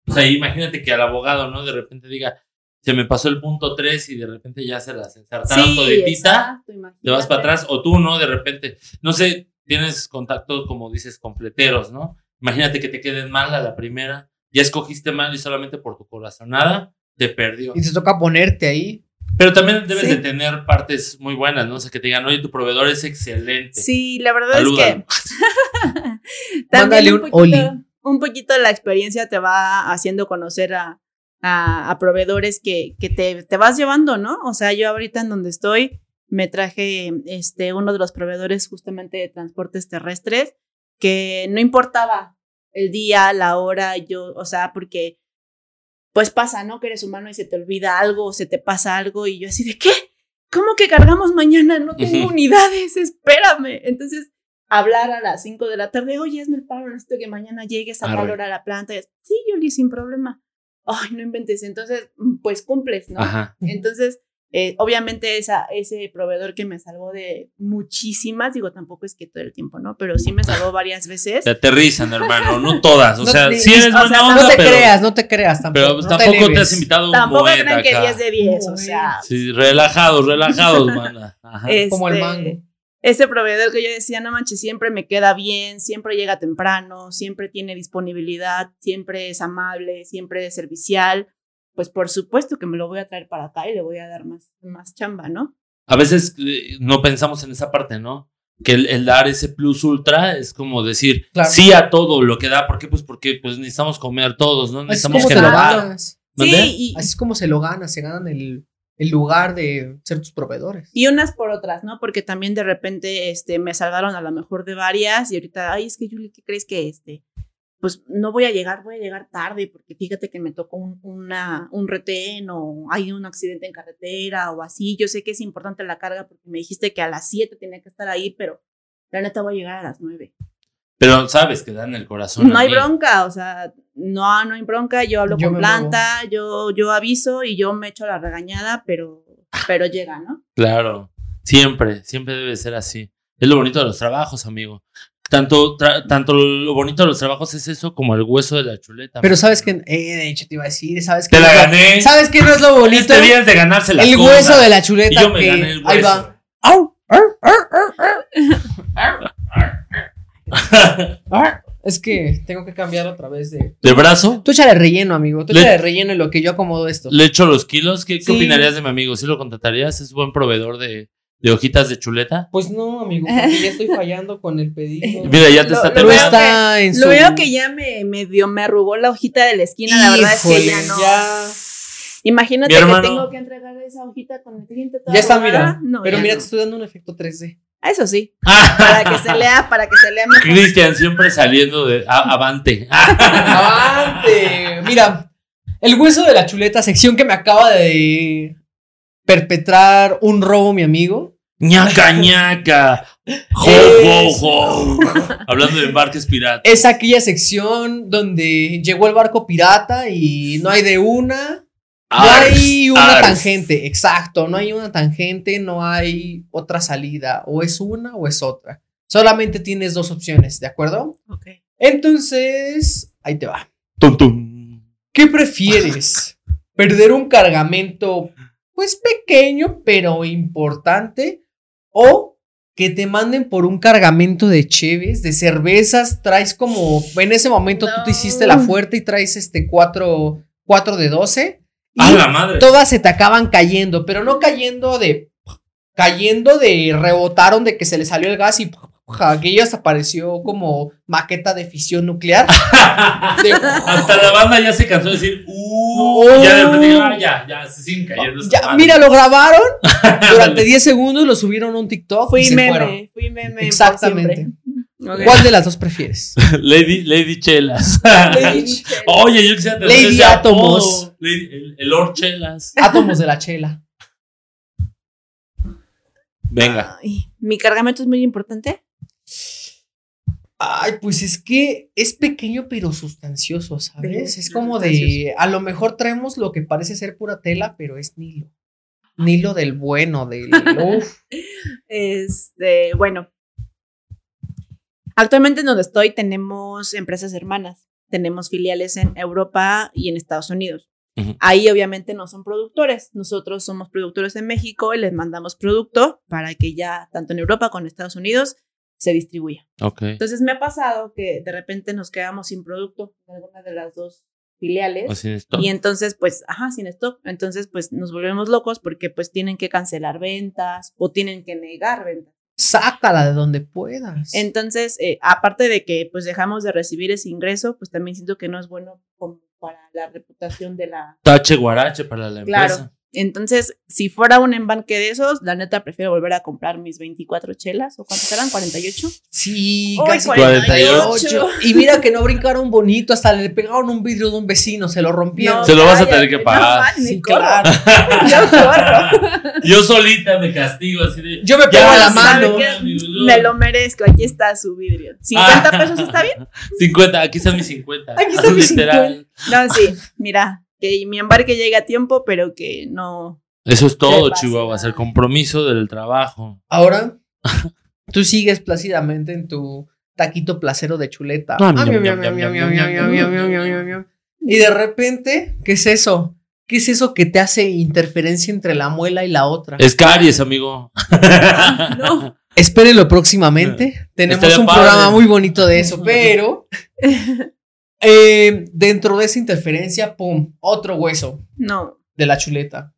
O sea, imagínate que al abogado, ¿no? De repente diga, se me pasó el punto 3 y de repente ya se las ensartaron
sí,
toditita
exacto,
te vas para atrás o tú, ¿no? De repente, no sé, tienes contactos, como dices, completeros, ¿no? Imagínate que te queden mal a la primera, ya escogiste mal y solamente por tu corazonada te perdió.
Y te toca ponerte ahí.
Pero también debes
Sí.
de tener partes muy buenas, ¿no? O sea, que te digan, oye, tu proveedor es excelente.
Sí, la verdad
Salúdalo.
es que
Mándale
también
un
un poquito,
Oli.
un poquito la experiencia te va haciendo conocer a, a, a proveedores que, que te, te vas llevando, ¿no? O sea, yo ahorita en donde estoy me traje este, uno de los proveedores justamente de transportes terrestres que no importaba el día, la hora, yo, o sea, porque pues pasa, ¿no? Que eres humano y se te olvida algo o se te pasa algo y yo así de, ¿qué? ¿Cómo que cargamos mañana? No tengo unidades, espérame. Entonces, hablar a las 5 de la tarde, oye, hazme el paro, necesito que mañana llegues a
Arre.
hora a la planta. Y es, sí, Yoli, sin problema. Ay, no inventes. Entonces, pues cumples, ¿no?
Ajá.
Entonces, eh, obviamente esa, ese proveedor que me salvó de muchísimas, digo, tampoco es que todo el tiempo, ¿no? Pero sí me salvó varias veces.
Te aterrizan, hermano, no todas. O
No
sea,
te-
sí eres
o sea,
buena
no
onda,
No te
pero,
creas, no te creas tampoco.
pero pues
no
tampoco te,
eleves.
has invitado a un
Tampoco crean que
acá.
10 de 10, o sea.
Sí, relajados, relajados, manda. Ajá.
Como el
este,
mango.
Ese proveedor que yo decía, no manches, siempre me queda bien, siempre llega temprano, siempre tiene disponibilidad, siempre es amable, siempre es servicial. Pues por supuesto que me lo voy a traer para acá y le voy a dar más, más chamba, ¿no?
A veces eh, no pensamos en esa parte, ¿no? Que el, el dar ese plus ultra es como decir
Claro.
sí a todo lo que da. ¿Por qué? Pues porque pues necesitamos comer todos, ¿no?
Así es
Necesitamos
te lo ganas.
¿Mandé?
Sí, y,
Así es como se lo ganan, se ganan el, el lugar de ser tus proveedores.
y unas por otras, ¿no? Porque también de repente este, me salvaron a lo mejor de varias y ahorita, ay, es que Julie, ¿qué crees que este? Pues no voy a llegar, voy a llegar tarde porque fíjate que me tocó un, una, un retén o hay un accidente en carretera o así. Yo sé que es importante la carga porque me dijiste que a las 7 tenía que estar ahí, pero la neta voy a llegar a las 9.
Pero sabes que dan el corazón.
No hay bronca, o sea, no, no hay bronca, yo hablo
Yo
con planta, yo, yo aviso y yo me echo la regañada, pero, pero llega, ¿no?
Claro. Siempre, siempre debe ser así. Es lo bonito de los trabajos, amigo. Tanto, tanto lo bonito de los trabajos es eso como el hueso de la chuleta.
Pero sabes que, eh, de hecho te iba a decir, sabes que
Te la gané.
¿Sabes qué no es lo bonito?
Este día es de ganarse la
el hueso de la chuleta.
Y yo me
que-
gané el
Ahí
hueso.
va. Au, ar, ar, ar. Es que tengo que cambiar otra vez de.
¿De brazo?
Tú échale relleno, amigo. Tú
Le-
échale relleno en lo que yo acomodo esto.
Le echo los kilos. ¿Qué, qué
Sí.
opinarías de mi amigo? ¿Sí lo contratarías? ¿Es buen proveedor de, de hojitas de chuleta?
Pues no, amigo, porque ya estoy fallando con el pedido.
Mira, ya te
Lo-
está
lo
Pero
veo
terminando.
está en su.
Lo veo que ya me medio me arrugó la hojita de la esquina, la verdad es que ya no.
Ya,
Imagínate
hermano-
que tengo que entregar esa hojita con el cliente toda
ya está, mira.
No,
pero mira,
no.
te estoy dando un efecto 3D.
Ah, Eso sí, para que se lea, para que se lea mejor.
Cristian siempre saliendo de a- avante.
¡Avante! Mira, el hueso de la chuleta, sección que me acaba de perpetrar un robo, mi amigo.
ñaca, ñaca. Jo,
Es-
jo, jo. Hablando de embarques piratas.
Es aquella sección donde llegó el barco pirata y no hay de una. No hay una tangente, exacto, no hay una tangente, no hay otra salida, o es una o es otra. Solamente tienes dos opciones, ¿de acuerdo?
Ok.
Entonces, ahí te va.
Tum, tum.
¿Qué prefieres? ¿Perder un cargamento, pues pequeño, pero importante? ¿O que te manden por un cargamento de cheves, de cervezas? Traes como, en ese momento tú te hiciste la
No.
fuerte y traes este 4, de 12. Y
¡A la madre!
todas se te acaban cayendo, pero no cayendo de. Cayendo de. Rebotaron de que se le salió el gas y. Aquello hasta pareció como maqueta de fisión nuclear. De-
Hasta la banda ya se cansó de decir, uh,
Oh.
ya de repente, ah, ya, ya, se siguen cayendo.
Ya, mira, lo grabaron durante 10 segundos, lo subieron a un TikTok y
Fui
se fueron.
meme, fui meme.
Exactamente. ¿Cuál de las dos prefieres?
Lady, Lady Chelas.
Lady
Oye, yo quisiera tener
Lady. Átomos.
Lady- el, el Lord Chelas.
Átomos de la chela.
Venga.
Ay, Mi cargamento es muy importante.
Ay, pues es que es pequeño pero sustancioso, ¿sabes? Es como de, a lo mejor traemos lo que parece ser pura tela, pero es Nilo. Nilo del bueno, del... uf.
Este, bueno. Actualmente en donde estoy tenemos empresas hermanas. Tenemos filiales en Europa y en Estados Unidos. Ahí obviamente no son productores. Nosotros somos productores en México y les mandamos producto para que ya tanto en Europa como en Estados Unidos se distribuya.
Ok.
Entonces me ha pasado que de repente nos quedamos sin producto en alguna de las dos filiales.
Así es todo.
Y entonces, pues, ajá, sin stock. Entonces, pues nos volvemos locos porque pues tienen que cancelar ventas o tienen que negar ventas.
Sácala de donde puedas.
Entonces, eh, aparte de que pues dejamos de recibir ese ingreso, pues también siento que no es bueno como para la reputación de la...
Tache guarache para la
Claro. Entonces, si fuera un embanque de esos, la neta prefiero volver a comprar mis 24 chelas o cuántas eran, 48.
Sí, casi
48.
48. Y mira que no brincaron bonito, hasta le pegaron un vidrio de un vecino, se lo rompieron.
Se lo vas a tener que
no,
pagar.
man, me
Sí, claro.
Yo
solita me castigo así de.
Yo me pego a la
¿sabe
mano.
Me lo merezco, aquí está su vidrio. 50
Ah.
pesos está bien.
50, aquí están mis 50.
Aquí están mis
Literal.
No, sí, mira, que mi embarque llegue a tiempo, pero que no.
Eso es todo, Chihuahua, el compromiso del trabajo.
Ahora, tú sigues plácidamente en tu taquito placero de chuleta. Y de repente, ¿qué es eso? ¿Qué es eso que te hace interferencia entre la muela y la otra?
Es caries, amigo.
no.
Espérenlo próximamente. Tenemos un programa muy bonito de eso, pero eh, dentro de esa interferencia, ¡pum! Otro hueso
No.
de la chuleta.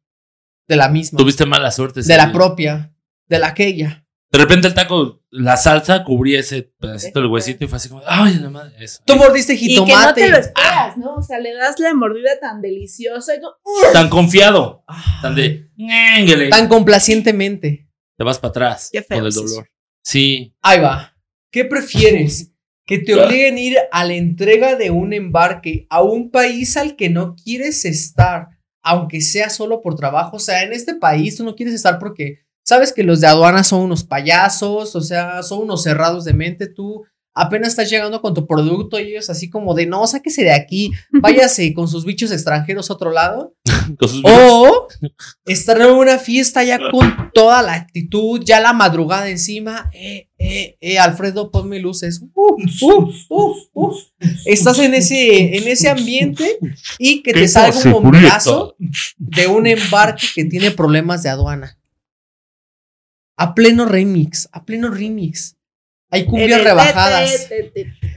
De la misma.
Tuviste mala suerte.
De la propia. De la aquella.
De repente el taco, la salsa cubría ese pedacito del huesito y fue así como, ay, la madre, eso.
Tú mordiste
Y que no
jitomate.
te lo esperas, ¿no? O sea, le das la mordida tan deliciosa y tú,
Tan confiado,
Ah,
tan de, ñénguele.
tan complacientemente.
Te vas para atrás
Qué feo
con el dolor. Sí.
Ahí va. ¿Qué prefieres? ¿Que te obliguen a ir a la entrega de un embarque a un país al que no quieres estar, aunque sea solo por trabajo? O sea, en este país tú no quieres estar porque sabes que los de aduana son unos payasos, o sea, son unos cerrados de mente. Tú apenas estás llegando con tu producto y ellos así como de no, sáquese de aquí, váyase con sus bichos extranjeros a otro lado. O estar en una fiesta ya con toda la actitud, ya la madrugada encima. Eh, eh, eh, Alfredo, ponme luces. Uh, uh, uh. Estás en ese, en ese ambiente y que te
¿Qué
salga un bomberazo de un embarque que tiene problemas de aduana. A pleno remix, a pleno remix. Hay cumbias rebajadas.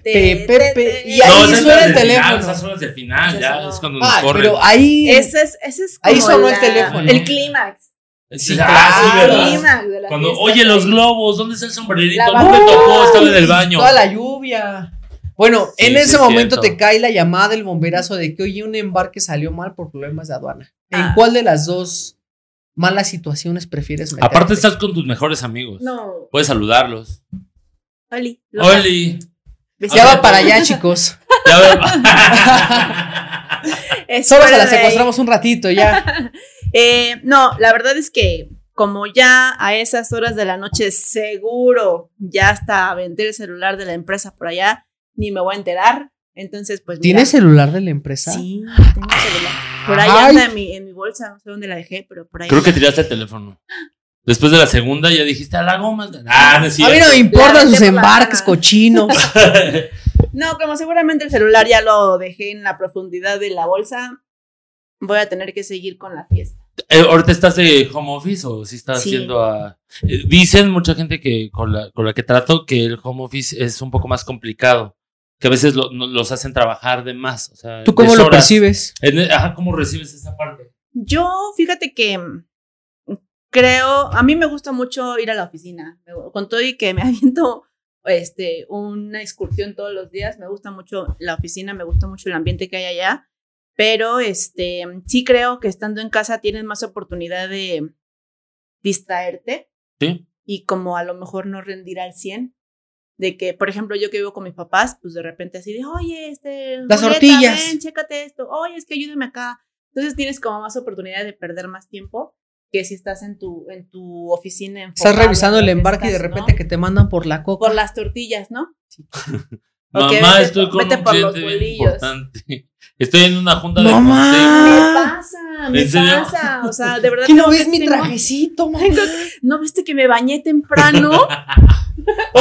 Y ahí suena el teléfono.
Esas son las de final, ya es cuando nos
Ah,
corren.
pero ahí.
Ese es,
Ahí sonó el teléfono.
El clímax.
Sí,
claro.
¿verdad?
clímax de la
Cuando,
fiesta,
oye, los globos, ¿dónde está el sombrerito?
La
No me tocó, estaba en el baño.
Toda la lluvia. Bueno,
Sí,
en
sí,
ese
es
momento
cierto.
te cae la llamada del bomberazo de que, oye, un embarque salió mal por problemas de aduana. ¿En
Ah.
cuál de las dos malas situaciones prefieres meterte?
Aparte estás con tus mejores amigos.
No.
Puedes saludarlos.
Oli. lo-
Oli.
Ya va para allá, chicos.
Ya ve-
Solo se la secuestramos un ratito ya.
Eh, no, la verdad es que como ya a esas horas de la noche seguro ya hasta vender el celular de la empresa por allá, ni me voy a enterar. Entonces, pues mira.
¿Tienes celular de la empresa?
Sí, tengo celular. Por ahí
Ay.
anda en mi, en mi bolsa, no sé dónde la dejé, pero por ahí.
Creo que tiraste el teléfono. Después de la segunda ya dijiste a la goma. Ah, no es
A mí no
cierto.
me importan sus embarques cochinos.
No, como seguramente el celular ya lo dejé en la profundidad de la bolsa, voy a tener que seguir con la fiesta.
Eh, ¿Ahorita estás de home office o si estás
Sí.
haciendo a.? eh, dicen mucha gente que con la, con la que trato que el home office es un poco más complicado. Que a veces lo- no- los hacen trabajar de más. O sea,
¿Tú cómo lo percibes?
En- ajá, ¿cómo recibes esa parte?
Yo, fíjate que creo, a mí me gusta mucho ir a la oficina. Con todo y que me aviento este, una excursión todos los días, me gusta mucho la oficina, me gusta mucho el ambiente que hay allá. Pero este, sí creo que estando en casa tienes más oportunidad de distraerte
Sí.
y como a lo mejor no rendir al 100. De que, por ejemplo, yo que vivo con mis papás, pues de repente así de, oye, este.
Las
Julieta,
tortillas.
Ven, chécate esto. Oye, es que ayúdame acá. Entonces tienes como más oportunidad de perder más tiempo que si estás en tu, en tu oficina.
Estás
enfocado
revisando
en
el embarque y de
estás,
repente
¿no?
que te mandan por la coca.
Por las tortillas, ¿no? Ok,
Mamá,
vete
estoy con
vete
un
por los
cliente bien
bolillos.
importante. Estoy en una junta
Mamá.
de
Me
consejo.
pasa, me
¿En serio?
pasa. O sea, de verdad.
¿Qué no ves
que-
mi
tengo-
trajecito, mamá?
¿No viste que me bañé temprano?
O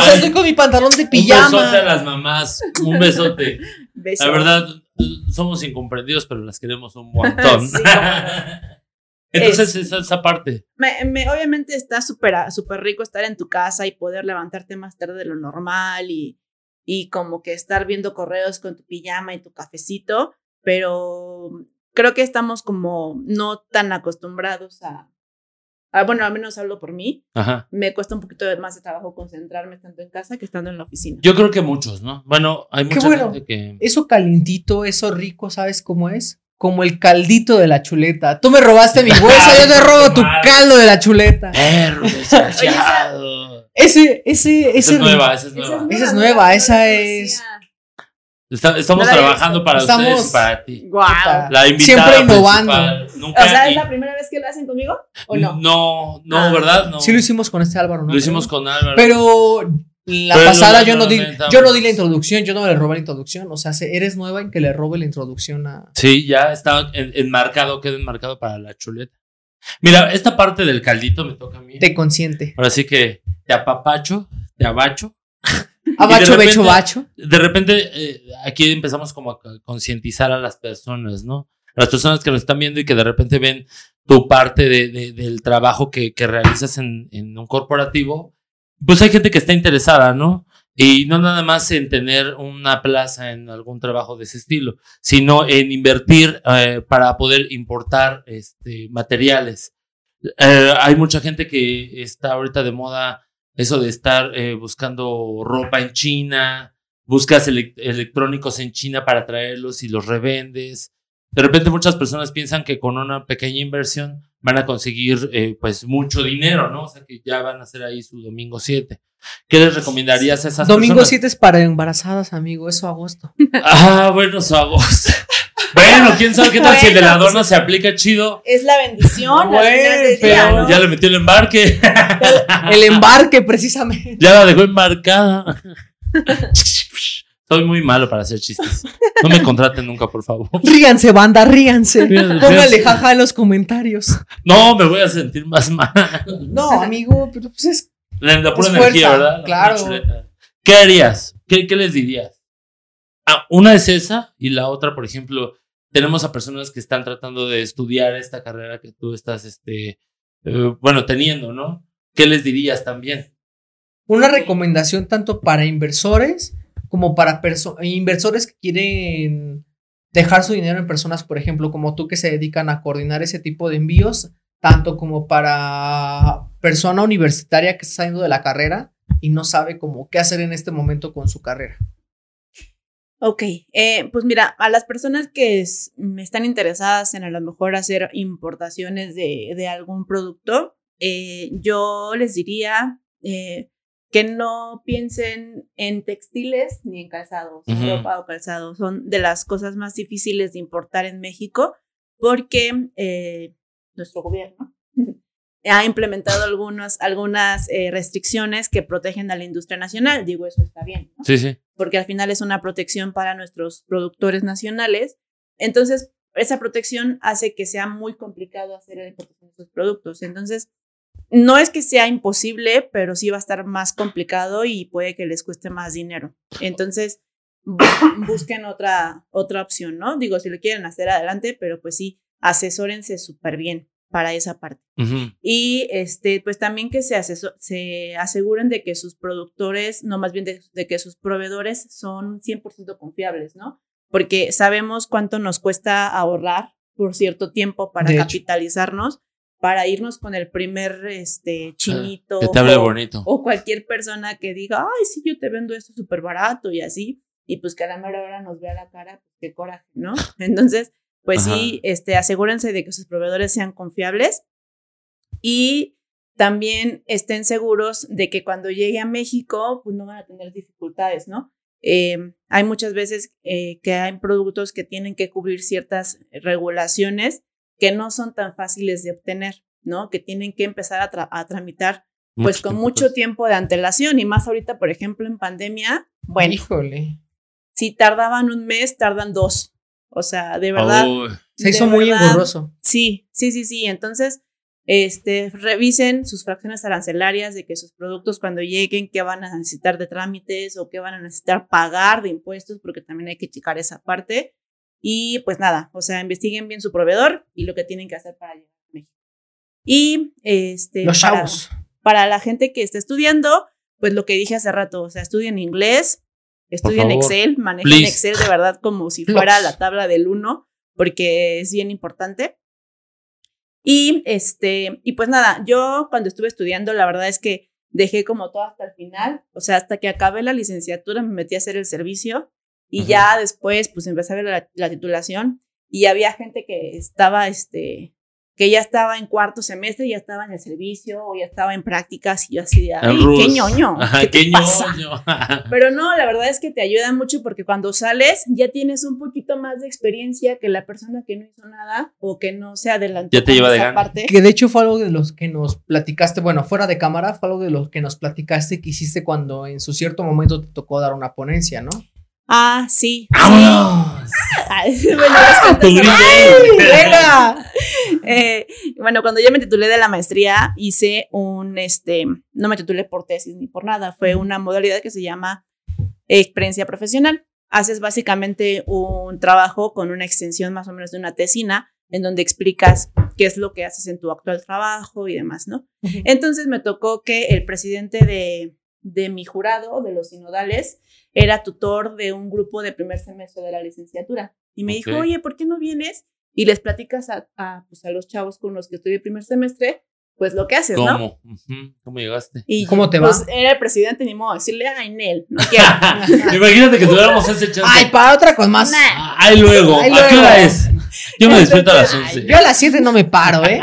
sea,
Ay,
estoy con mi pantalón de
Un besote a
pijama.
las mamás. Un besote.
Beso.
La verdad, somos incomprendidos, pero las queremos un montón.
Sí.
Entonces,
Es-
esa, esa parte.
Me, me- obviamente está súper súper rico estar en tu casa y poder levantarte más tarde de lo normal y, y como que estar viendo correos con tu pijama y tu cafecito, pero creo que estamos como no tan acostumbrados a, a- bueno, al menos hablo por mí,
Ajá.
me cuesta un poquito más de trabajo concentrarme tanto en casa que estando en la oficina.
Yo creo que muchos, ¿no? Bueno, hay
Qué
mucha
bueno.
gente que.
Eso calientito, eso rico, ¿sabes cómo es? Como el caldito de la chuleta. Tú me robaste mi bolsa, yo te robo tu caldo de la chuleta.
Perro, desgraciado.
Ese, ese,
Esa
ese.
es nueva, esa es
Esa
nueva.
Esa es nueva, esa es-.
Está- estamos
No
trabajando para
Estamos-
ustedes y para ti.
Guau.
La invitada
Siempre innovando.
Nunca
O sea, ¿es la primera vez que lo hacen conmigo o no?
No, no,
Ah.
¿verdad? No.
Sí lo hicimos con este Álvaro, ¿no?
Lo hicimos con Álvaro.
Pero la
Pero
pasada yo
no,
di, yo no di la introducción, yo no le robé la introducción. O sea, se- eres nueva en que le robe la introducción a.
Sí, ya está en- enmarcado, queda enmarcado para la chuleta. Mira, esta parte del caldito me toca a mí.
Te consciente.
Ahora sí que te apapacho, te abacho.
Abacho,
repente-
becho, bacho.
De repente, eh, aquí empezamos como a concientizar a las personas, ¿no? Las personas que nos están viendo y que de repente ven tu parte de- de- del trabajo que, que realizas en, en un corporativo. Pues hay gente que está interesada, ¿no? Y no nada más en tener una plaza en algún trabajo de ese estilo, sino en invertir eh, para poder importar este, materiales. Eh, hay mucha gente que está ahorita de moda eso de estar eh, buscando ropa en China, buscas elec- electrónicos en China para traerlos y los revendes. De repente muchas personas piensan que con una pequeña inversión van a conseguir eh, pues mucho dinero, ¿no? O sea que ya van a hacer ahí su domingo 7. ¿Qué les recomendarías a esas
Domingo
personas?
7 es para embarazadas, amigo. Eso agosto.
Ah, bueno, su agosto. bueno, quién sabe qué tal si el de la
pues
dona se aplica chido.
Es la bendición.
Bueno, pero
¿no?
Ya le metió el embarque.
El embarque, precisamente.
ya la dejó embarcada. Soy muy malo para hacer chistes. No me contraten nunca, por favor.
Ríanse, banda, ríanse.
Ríanse,
Póngale
ríanse.
jaja en los comentarios.
No, me voy a sentir más mal.
No, amigo, pero pues es.
La, la pura
Es
energía,
fuerza,
¿verdad? La
claro.
¿Qué harías? ¿Qué, qué les dirías? Ah, una es esa y la otra, por ejemplo, tenemos a personas que están tratando de estudiar esta carrera que tú estás, este, eh, bueno, teniendo, ¿no? ¿Qué les dirías también?
Una recomendación tanto para inversores como para inversores que quieren dejar su dinero en personas, por ejemplo, como tú que se dedican a coordinar ese tipo de envíos, tanto como para persona universitaria que está saliendo de la carrera y no sabe cómo qué hacer en este momento con su carrera.
Ok, eh, pues mira, a las personas que me están interesadas en a lo mejor hacer importaciones de, de algún producto, eh, yo les diría eh, que no piensen en textiles ni en calzados,
Ujú.
ropa o calzado. Son de las cosas más difíciles de importar en México porque eh, nuestro gobierno ha implementado algunas, algunas eh, restricciones que protegen a la industria nacional. Digo, eso está bien. ¿no?
Sí, sí.
porque al final es una protección para nuestros productores nacionales. Entonces, esa protección hace que sea muy complicado hacer importación de sus productos. Entonces, no es que sea imposible, pero sí va a estar más complicado y puede que les cueste más dinero. Entonces, bu- busquen otra, otra opción, ¿no? Digo, si lo quieren hacer adelante, pero pues sí, asesórense súper bien para esa parte. Y este, pues también que se, se aseguren de que sus productores, no más bien de, de que sus proveedores son 100% confiables, ¿no? Porque sabemos cuánto nos cuesta ahorrar por cierto tiempo para
De hecho.
Para irnos con el primer este, chinito.
Que te hable
o-
bonito.
o cualquier persona que diga, ay, sí, yo te vendo esto súper barato y así, y pues que a la mera hora nos vea la cara, pues qué coraje, ¿no? Entonces, pues sí, este, asegúrense de que sus proveedores sean confiables y también estén seguros de que cuando llegue a México, pues no van a tener dificultades, ¿no? Eh, hay muchas veces eh, que hay productos que tienen que cubrir ciertas regulaciones que no son tan fáciles de obtener, ¿no? Que tienen que empezar a, tra- a tramitar pues con
tiempo,
mucho
pues.
tiempo de antelación y más ahorita, por ejemplo, en pandemia, bueno,
Híjole.
si tardaban un mes, tardan dos. O sea, de verdad.
Uy.
Se hizo muy
verdad,
engorroso.
Sí, sí, sí, sí. Entonces, este, revisen sus fracciones arancelarias de que sus productos cuando lleguen, qué van a necesitar de trámites o qué van a necesitar pagar de impuestos, porque también hay que checar esa parte. Y pues nada, o sea, investiguen bien su proveedor y lo que tienen que hacer para llegar a México. Y este,
Los
para-
chavos.
para la gente que está estudiando, pues lo que dije hace rato, o sea, estudien inglés, estudien Excel, manejen
please.
Excel de verdad como si fuera la tabla del 1, porque es bien importante. Y este, y pues nada, yo cuando estuve estudiando, la verdad es que dejé como todo hasta el final, o sea, hasta que acabé la licenciatura me metí a hacer el servicio y ya después pues empecé a ver la, la titulación y había gente que estaba, este, que ya estaba en cuarto semestre, ya estaba en el servicio o ya estaba en prácticas y yo así de,
En
"Ay, qué ñoño,
Ajá,
¿qué te
qué
pasa?".
ñoño.
Pero no, la verdad es que te ayuda mucho porque cuando sales ya tienes un poquito más de experiencia que la persona que no hizo nada o que no se adelantó.
Ya te lleva de
parte.
Que de hecho fue algo de los que nos platicaste, bueno, fuera de cámara, fue algo de los que nos platicaste que hiciste cuando en su cierto momento te tocó dar una ponencia, ¿no?
Ah, sí.
¡Vámonos!
Bueno. ¡Ay, venga! Eh, bueno, cuando yo me titulé de la maestría, hice un, este, no me titulé por tesis ni por nada, fue una modalidad que se llama experiencia profesional. Haces básicamente un trabajo con una extensión más o menos de una tesina, en donde explicas qué es lo que haces en tu actual trabajo y demás, ¿no? Entonces me tocó que el presidente de, de mi jurado, de los sinodales, era tutor de un grupo de primer semestre de la licenciatura. Y me dijo,
Ok.
oye, ¿por qué no vienes? Y les platicas a, a, pues, a los chavos con los que estudié primer semestre, pues lo que haces, ¿no?
¿Cómo? Ujú, ¿Cómo llegaste?
Y
¿Cómo te va?
Pues era el presidente, ni modo decirle, ay, Nel, no quiero.
Imagínate que tuviéramos ese chance.
Ay, para otra con más.
Nah.
Ahí luego.
Ahí
¿A qué
luego.
hora es? Yo me despierto a las
Entonces,
11.
Yo a las 7 no me paro, ¿eh?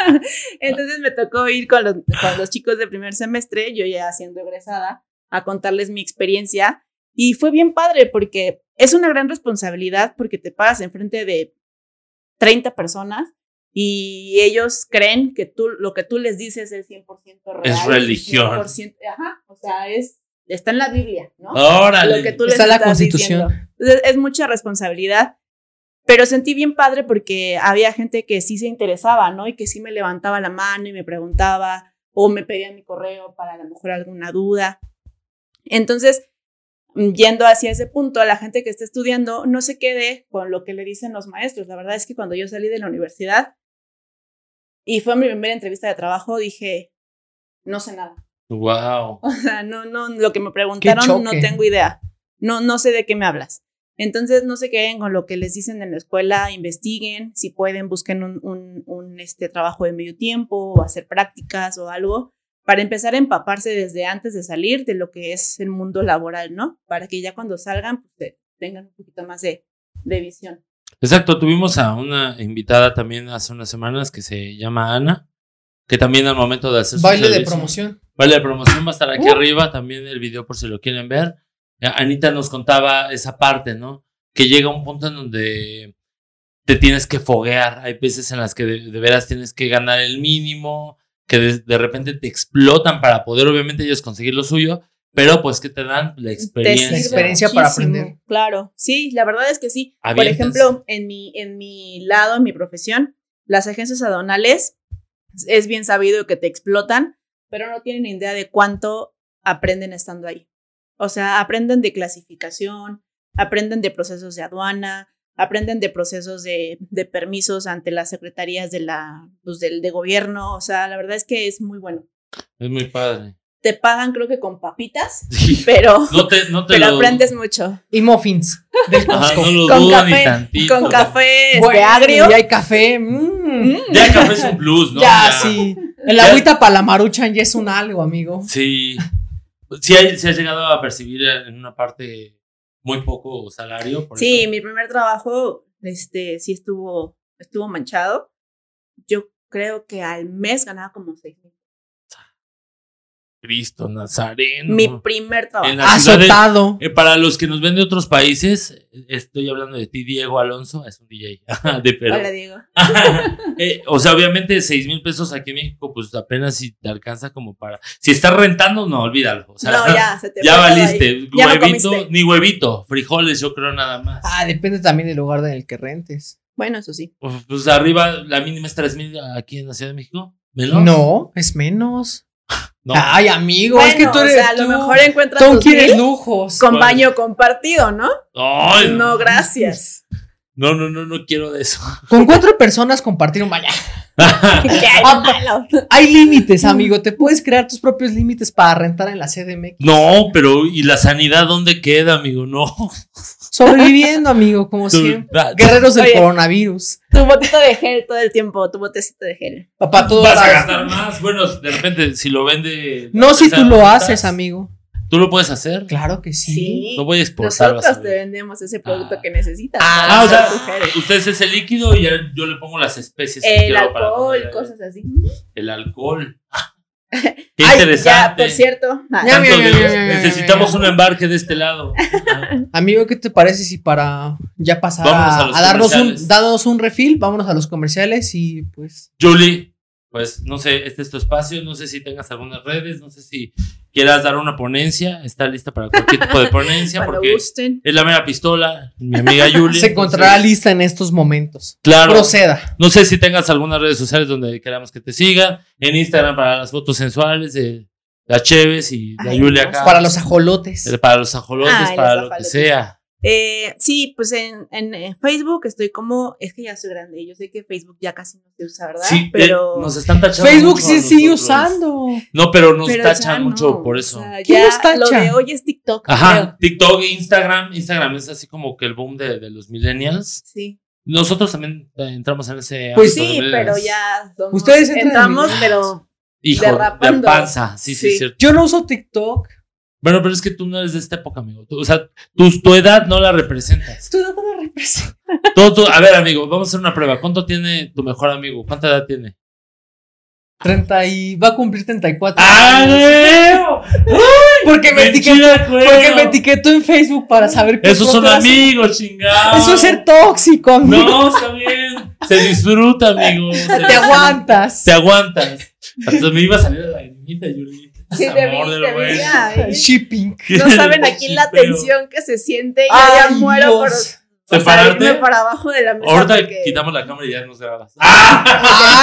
Entonces me tocó ir con los, con los chicos de primer semestre, yo ya siendo egresada, a contarles mi experiencia. Y fue bien padre porque es una gran responsabilidad porque te paras enfrente de 30 personas y ellos creen que tú, lo que tú les dices es 100% real.
Es religión.
100%, ajá, o sea, es está en la Biblia, ¿no?
Órale.
Lo que tú les
Está la
estás
Constitución.
diciendo. Entonces, es mucha responsabilidad. Pero sentí bien padre porque había gente que sí se interesaba, ¿no? Y que sí me levantaba la mano y me preguntaba o me pedía mi correo para a lo mejor alguna duda. Entonces, yendo hacia ese punto, la gente que está estudiando no se quede con lo que le dicen los maestros. La verdad es que cuando yo salí de la universidad y fue mi primera entrevista de trabajo, dije, no sé nada.
Wow.
O sea, no, no, lo que me preguntaron no tengo idea. No, no sé de qué me hablas. Entonces, no se queden con lo que les dicen en la escuela, investiguen, si pueden, busquen un, un, un, este, trabajo de medio tiempo o hacer prácticas o algo para empezar a empaparse desde antes de salir de lo que es el mundo laboral, ¿no? Para que ya cuando salgan, pues te- tengan un poquito más de, de visión.
Exacto, tuvimos a una invitada también hace unas semanas que se llama Ana, que también al momento de hacer su
Baile de
servicio-
promoción.
Baile de promoción va a estar aquí
Uh.
arriba, también el video por si lo quieren ver. Eh, Anita nos contaba esa parte, ¿no? Que llega un punto en donde te tienes que foguear. Hay veces en las que de, de veras tienes que ganar el mínimo, que de, de repente te explotan para poder obviamente ellos conseguir lo suyo, pero pues que te dan la experiencia.
sirve
Experiencia para aprender.
Claro, sí, la verdad es que sí. Por ejemplo, en mi, en mi lado, en mi profesión, las agencias aduanales es bien sabido que te explotan, pero no tienen idea de cuánto aprenden estando ahí. O sea, aprenden de clasificación, aprenden de procesos de aduana, aprenden de procesos de, de permisos ante las secretarías de la, pues, del, de gobierno. O sea, la verdad es que es muy bueno.
Es muy padre.
Te pagan, creo que con papitas,
Sí.
pero,
No te, no te
pero
lo-
aprendes mucho.
Y muffins del
Ajá,
Costco.
no lo
Con
dudo ni
café,
tantito.
con café este,
Bueno,
agrio.
Y hay café. mm.
Mm.
Ya el café es un plus, ¿no?
Ya, sí. El
Ya-
agüita para la maruchan ya es un algo, amigo.
Sí. Sí, hay- sí has llegado a percibir en una parte muy poco salario. por
Sí,
eso.
mi primer trabajo, este, sí estuvo, estuvo manchado. Yo creo que al mes ganaba como seis mil.
Cristo Nazareno.
Mi primer trabajo.
De-
Azotado.
eh, para los que nos ven de otros países, estoy hablando de ti, Diego Alonso, es un DJ de Perú.
Hola, Diego.
Eh, o sea, obviamente, seis mil pesos aquí en México, pues apenas si te alcanza como para. Si estás rentando, no, olvídalo. O sea,
no, ya, se te
ya valiste.
ahí. Ya me
huevito, ni huevito, frijoles, yo creo nada más.
Ah, depende también del lugar en el que rentes.
Bueno, eso sí.
Pues, pues arriba, la mínima es tres mil aquí en la Ciudad de México. ¿Menos?
No, es menos.
No.
Ay, amigo,
Bueno,
es que tú eres.
o sea, a lo
tú-
mejor encuentras
tú quieres lujos.
con baño compartido, ¿no?
Ay,
No, gracias.
No, no, no, no quiero de eso.
Con cuatro personas compartir un baño.
¿Qué hay
Ah,
malo?
Hay límites, amigo. Te puedes crear tus propios límites para rentar en la CDMX.
no, pero ¿y la sanidad dónde queda, amigo? No.
Sobreviviendo, amigo, como siempre.
Ah,
Guerreros del
Oye.
coronavirus.
Tu botito de gel todo el tiempo, tu botecito de gel.
Papá, tú
Vas a gastar más. Bueno, de repente, si lo vende.
No si tú lo haces, amigo.
¿Tú lo puedes hacer?
Claro que sí.
No voy a exportar.
Nosotros te vendemos ese producto
Ah.
que necesitas.
Ah,
para
Ah, o sea, ustedes ese líquido y ya yo le pongo las especies. que
El
quiero para
alcohol,
poner-
cosas así.
El alcohol. Qué
Ay,
interesante.
Ya, por cierto. ah,
Ya, ya,
necesitamos un embarque de este lado. Ah,
Amigo, ¿qué te parece si para ya pasar
Vámonos a
a,
los
a darnos un, darnos un refill? Vámonos a los comerciales y pues.
Julie, pues no sé, este es tu espacio. No sé si tengas algunas redes. No sé si quieras dar una ponencia. Está lista para cualquier tipo de ponencia porque
gusten.
es la mera pistola. Mi amiga Julie.
se encontrará
entonces,
lista en estos momentos.
Claro.
Proceda.
No sé si tengas algunas redes sociales donde queramos que te sigan. En Instagram para las fotos sensuales de la Cheves y la
Ay,
Julia acá.
Para los ajolotes.
Para los ajolotes,
Ay,
para
los
lo que sea.
Eh, sí, pues en, en, Facebook estoy como. Es que ya soy grande. y Yo sé que Facebook ya casi no se usa, ¿verdad?
Sí,
pero.
eh, nos están tachando.
Facebook
mucho
sí sigue
nosotros.
usando.
No, pero nos
pero
tachan
no,
mucho por
o
eso.
sea,
¿Quién
ya
nos tacha?
Lo de hoy es TikTok.
Ajá,
creo.
TikTok, Instagram. Instagram es así como que el boom de, de los millennials.
Sí.
Nosotros también eh, entramos en ese.
Pues
de
Sí, pero ya. somos-
Ustedes en
entramos, pero.
Hijo, de
derrapando.
panza. Sí, sí,
Sí.
cierto.
Yo no uso TikTok.
Bueno, pero es que tú no eres de esta época, amigo. Tú- o sea, tu, tu edad no la representas.
Estoy dando una representa.
Todo, todo- a ver, amigo, vamos a hacer una prueba. ¿Cuánto tiene tu mejor amigo? ¿Cuánta edad tiene?
30 y va a cumplir 34.
¡Ah,
Porque me, etiquetó, porque me etiquetó en Facebook para saber qué
Esos son amigos, chingados.
Eso es ser tóxico, amigo.
No, está bien. Se disfruta, amigo. se
Te
disfruta.
aguantas.
Te aguantas. Hasta me iba a salir la lagrimita, Yuli.
Sí, te vi,
Amor de lo
ay.
Shipping.
No saben aquí la tensión que se siente y
Ay,
ya muero por
Separarte.
salirme para abajo de la mesa.
Ahorita
porque
quitamos la cámara y ya nos grabas. ¡Ah!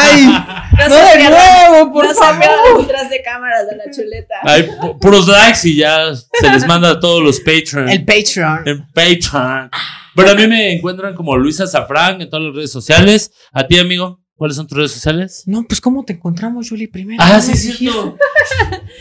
¡Ay!
no
¡No
se
de nuevo, por
no se
favor!
pierdan detrás de cámaras de la chuleta.
Pu- puros likes y ya se les manda a todos los Patreon.
El Patreon.
en Patreon. Bueno, a mí me encuentran como Luisa Zafrán en todas las redes sociales. A ti, amigo, ¿cuáles son tus redes sociales?
No, pues ¿cómo te encontramos, Julie, primero?
Ah,
No
sí,
dijiste.
cierto.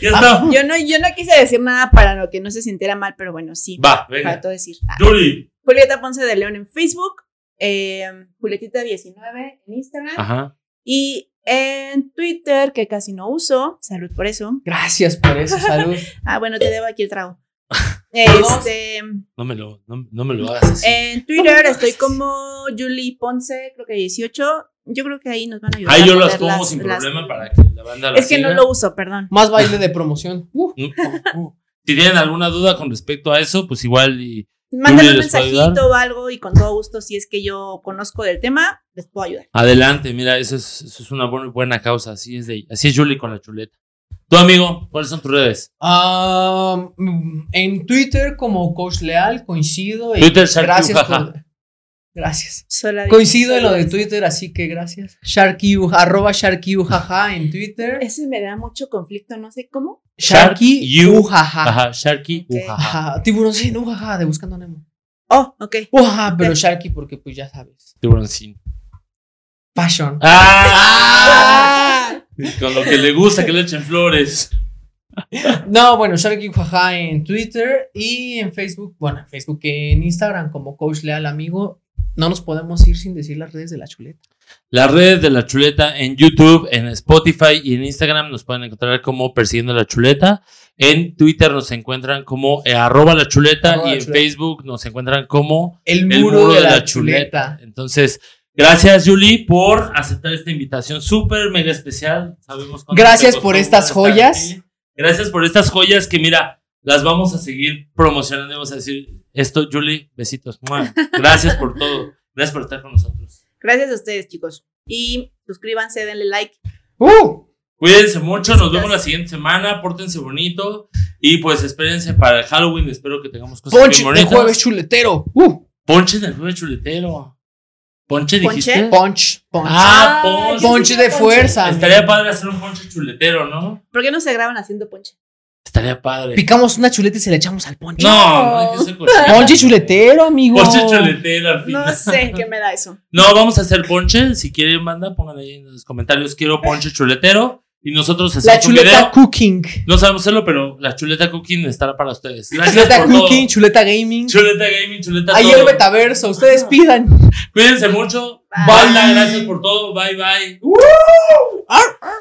Ya está.
Yo no, yo no quise decir nada para lo que no se sintiera mal, pero bueno, sí.
Va,
Para
venga.
todo decir. Ah,
Yuri.
Julieta Ponce de León en Facebook, eh, Julietita19 en Instagram
Ajá.
y en Twitter, que casi no uso. Salud por eso.
Gracias por eso, salud.
Ah, bueno, te debo aquí el trago. Este,
No me lo, no, no me lo hagas así.
en Twitter estoy como Julie Ponce, creo que 18. Yo creo que ahí nos van a ayudar.
Ahí yo las pongo sin
las-
problema para que la banda la
Es que no lo uso, perdón.
Más baile de promoción. Uh,
mm, mm. Si tienen alguna duda con respecto a eso, pues igual y
Mándame un mensajito o algo y con todo gusto, si es que yo conozco del tema, les puedo ayudar.
adelante. Mira, eso es, eso es una buena, buena causa. Así es de, así es Julie con la chuleta. Tu amigo, ¿cuáles son tus redes?
ah, en Twitter, como Coach Leal, coincido.
Twitter, Sharky,
gracias por- Gracias.
Sola-
Coincido en lo de Twitter, así que gracias. Sharky, arroba Sharky, jaja, en Twitter.
Ese me da mucho conflicto, no sé cómo.
Sharky, jaja.
Ajá, Sharky,
Ok.
ujaja.
Tiburoncín, ujaja, de Buscando Nemo.
Oh, ok.
Ujaja, pero. Sharky porque pues ya sabes.
Tiburoncín.
Fashion.
¡Ah! Con lo que le gusta que le echen flores.
No, bueno, Sharky Jaja en Twitter y en Facebook, bueno, en Facebook y en Instagram como Coach Leal Amigo. No nos podemos ir sin decir las redes de la chuleta.
Las redes de la chuleta en YouTube, en Spotify y en Instagram nos pueden encontrar como Persiguiendo la Chuleta. En Twitter nos encuentran como eh, arroba la chuleta
Arroba
y
la
en
chuleta.
Facebook nos encuentran como
El
el
muro, de, la, chuleta.
Entonces, gracias Julie por aceptar esta invitación súper mega especial. Sabemos cuánto
Gracias por estas joyas.
aquí. Gracias por estas joyas que mira, las vamos a seguir promocionando. Vamos a decir esto, Julie, besitos. Gracias por todo. Gracias por estar con nosotros.
Gracias a ustedes, chicos. Y suscríbanse, denle like.
¡Uh!
Cuídense mucho, nos vemos la siguiente semana, pórtense bonito y pues espérense para el Halloween, espero que tengamos cosas
Ponche
bien
de
bonitas.
jueves chuletero. ¡Uh!
Ponche del jueves chuletero. ¿Ponche
¿Ponche?
dijiste?
Punch, punch.
Ah,
Ay,
ponche.
Ponche de fuerza.
Estaría padre hacer un ponche chuletero, ¿no?
¿Por qué no se graban haciendo ponche?
Estaría padre.
Picamos una chuleta y se la echamos al ponche.
No, no hay que ser cochino.
Ponche chuletero, amigo.
Ponche chuletero al
No sé qué me da eso.
No, vamos a hacer ponche. Si quieren, manda, pongan ahí en los comentarios. Quiero ponche chuletero. Y nosotros hacemos
La
un
chuleta
video.
cooking.
No sabemos hacerlo, pero la chuleta cooking estará para ustedes. Gracias
Chuleta
por todo.
cooking, chuleta gaming.
Chuleta gaming, chuleta
Ayer
todo.
metaverso, ustedes pidan.
Cuídense mucho.
Bye.
Banda, gracias por todo. Bye, bye.
Ar, ar,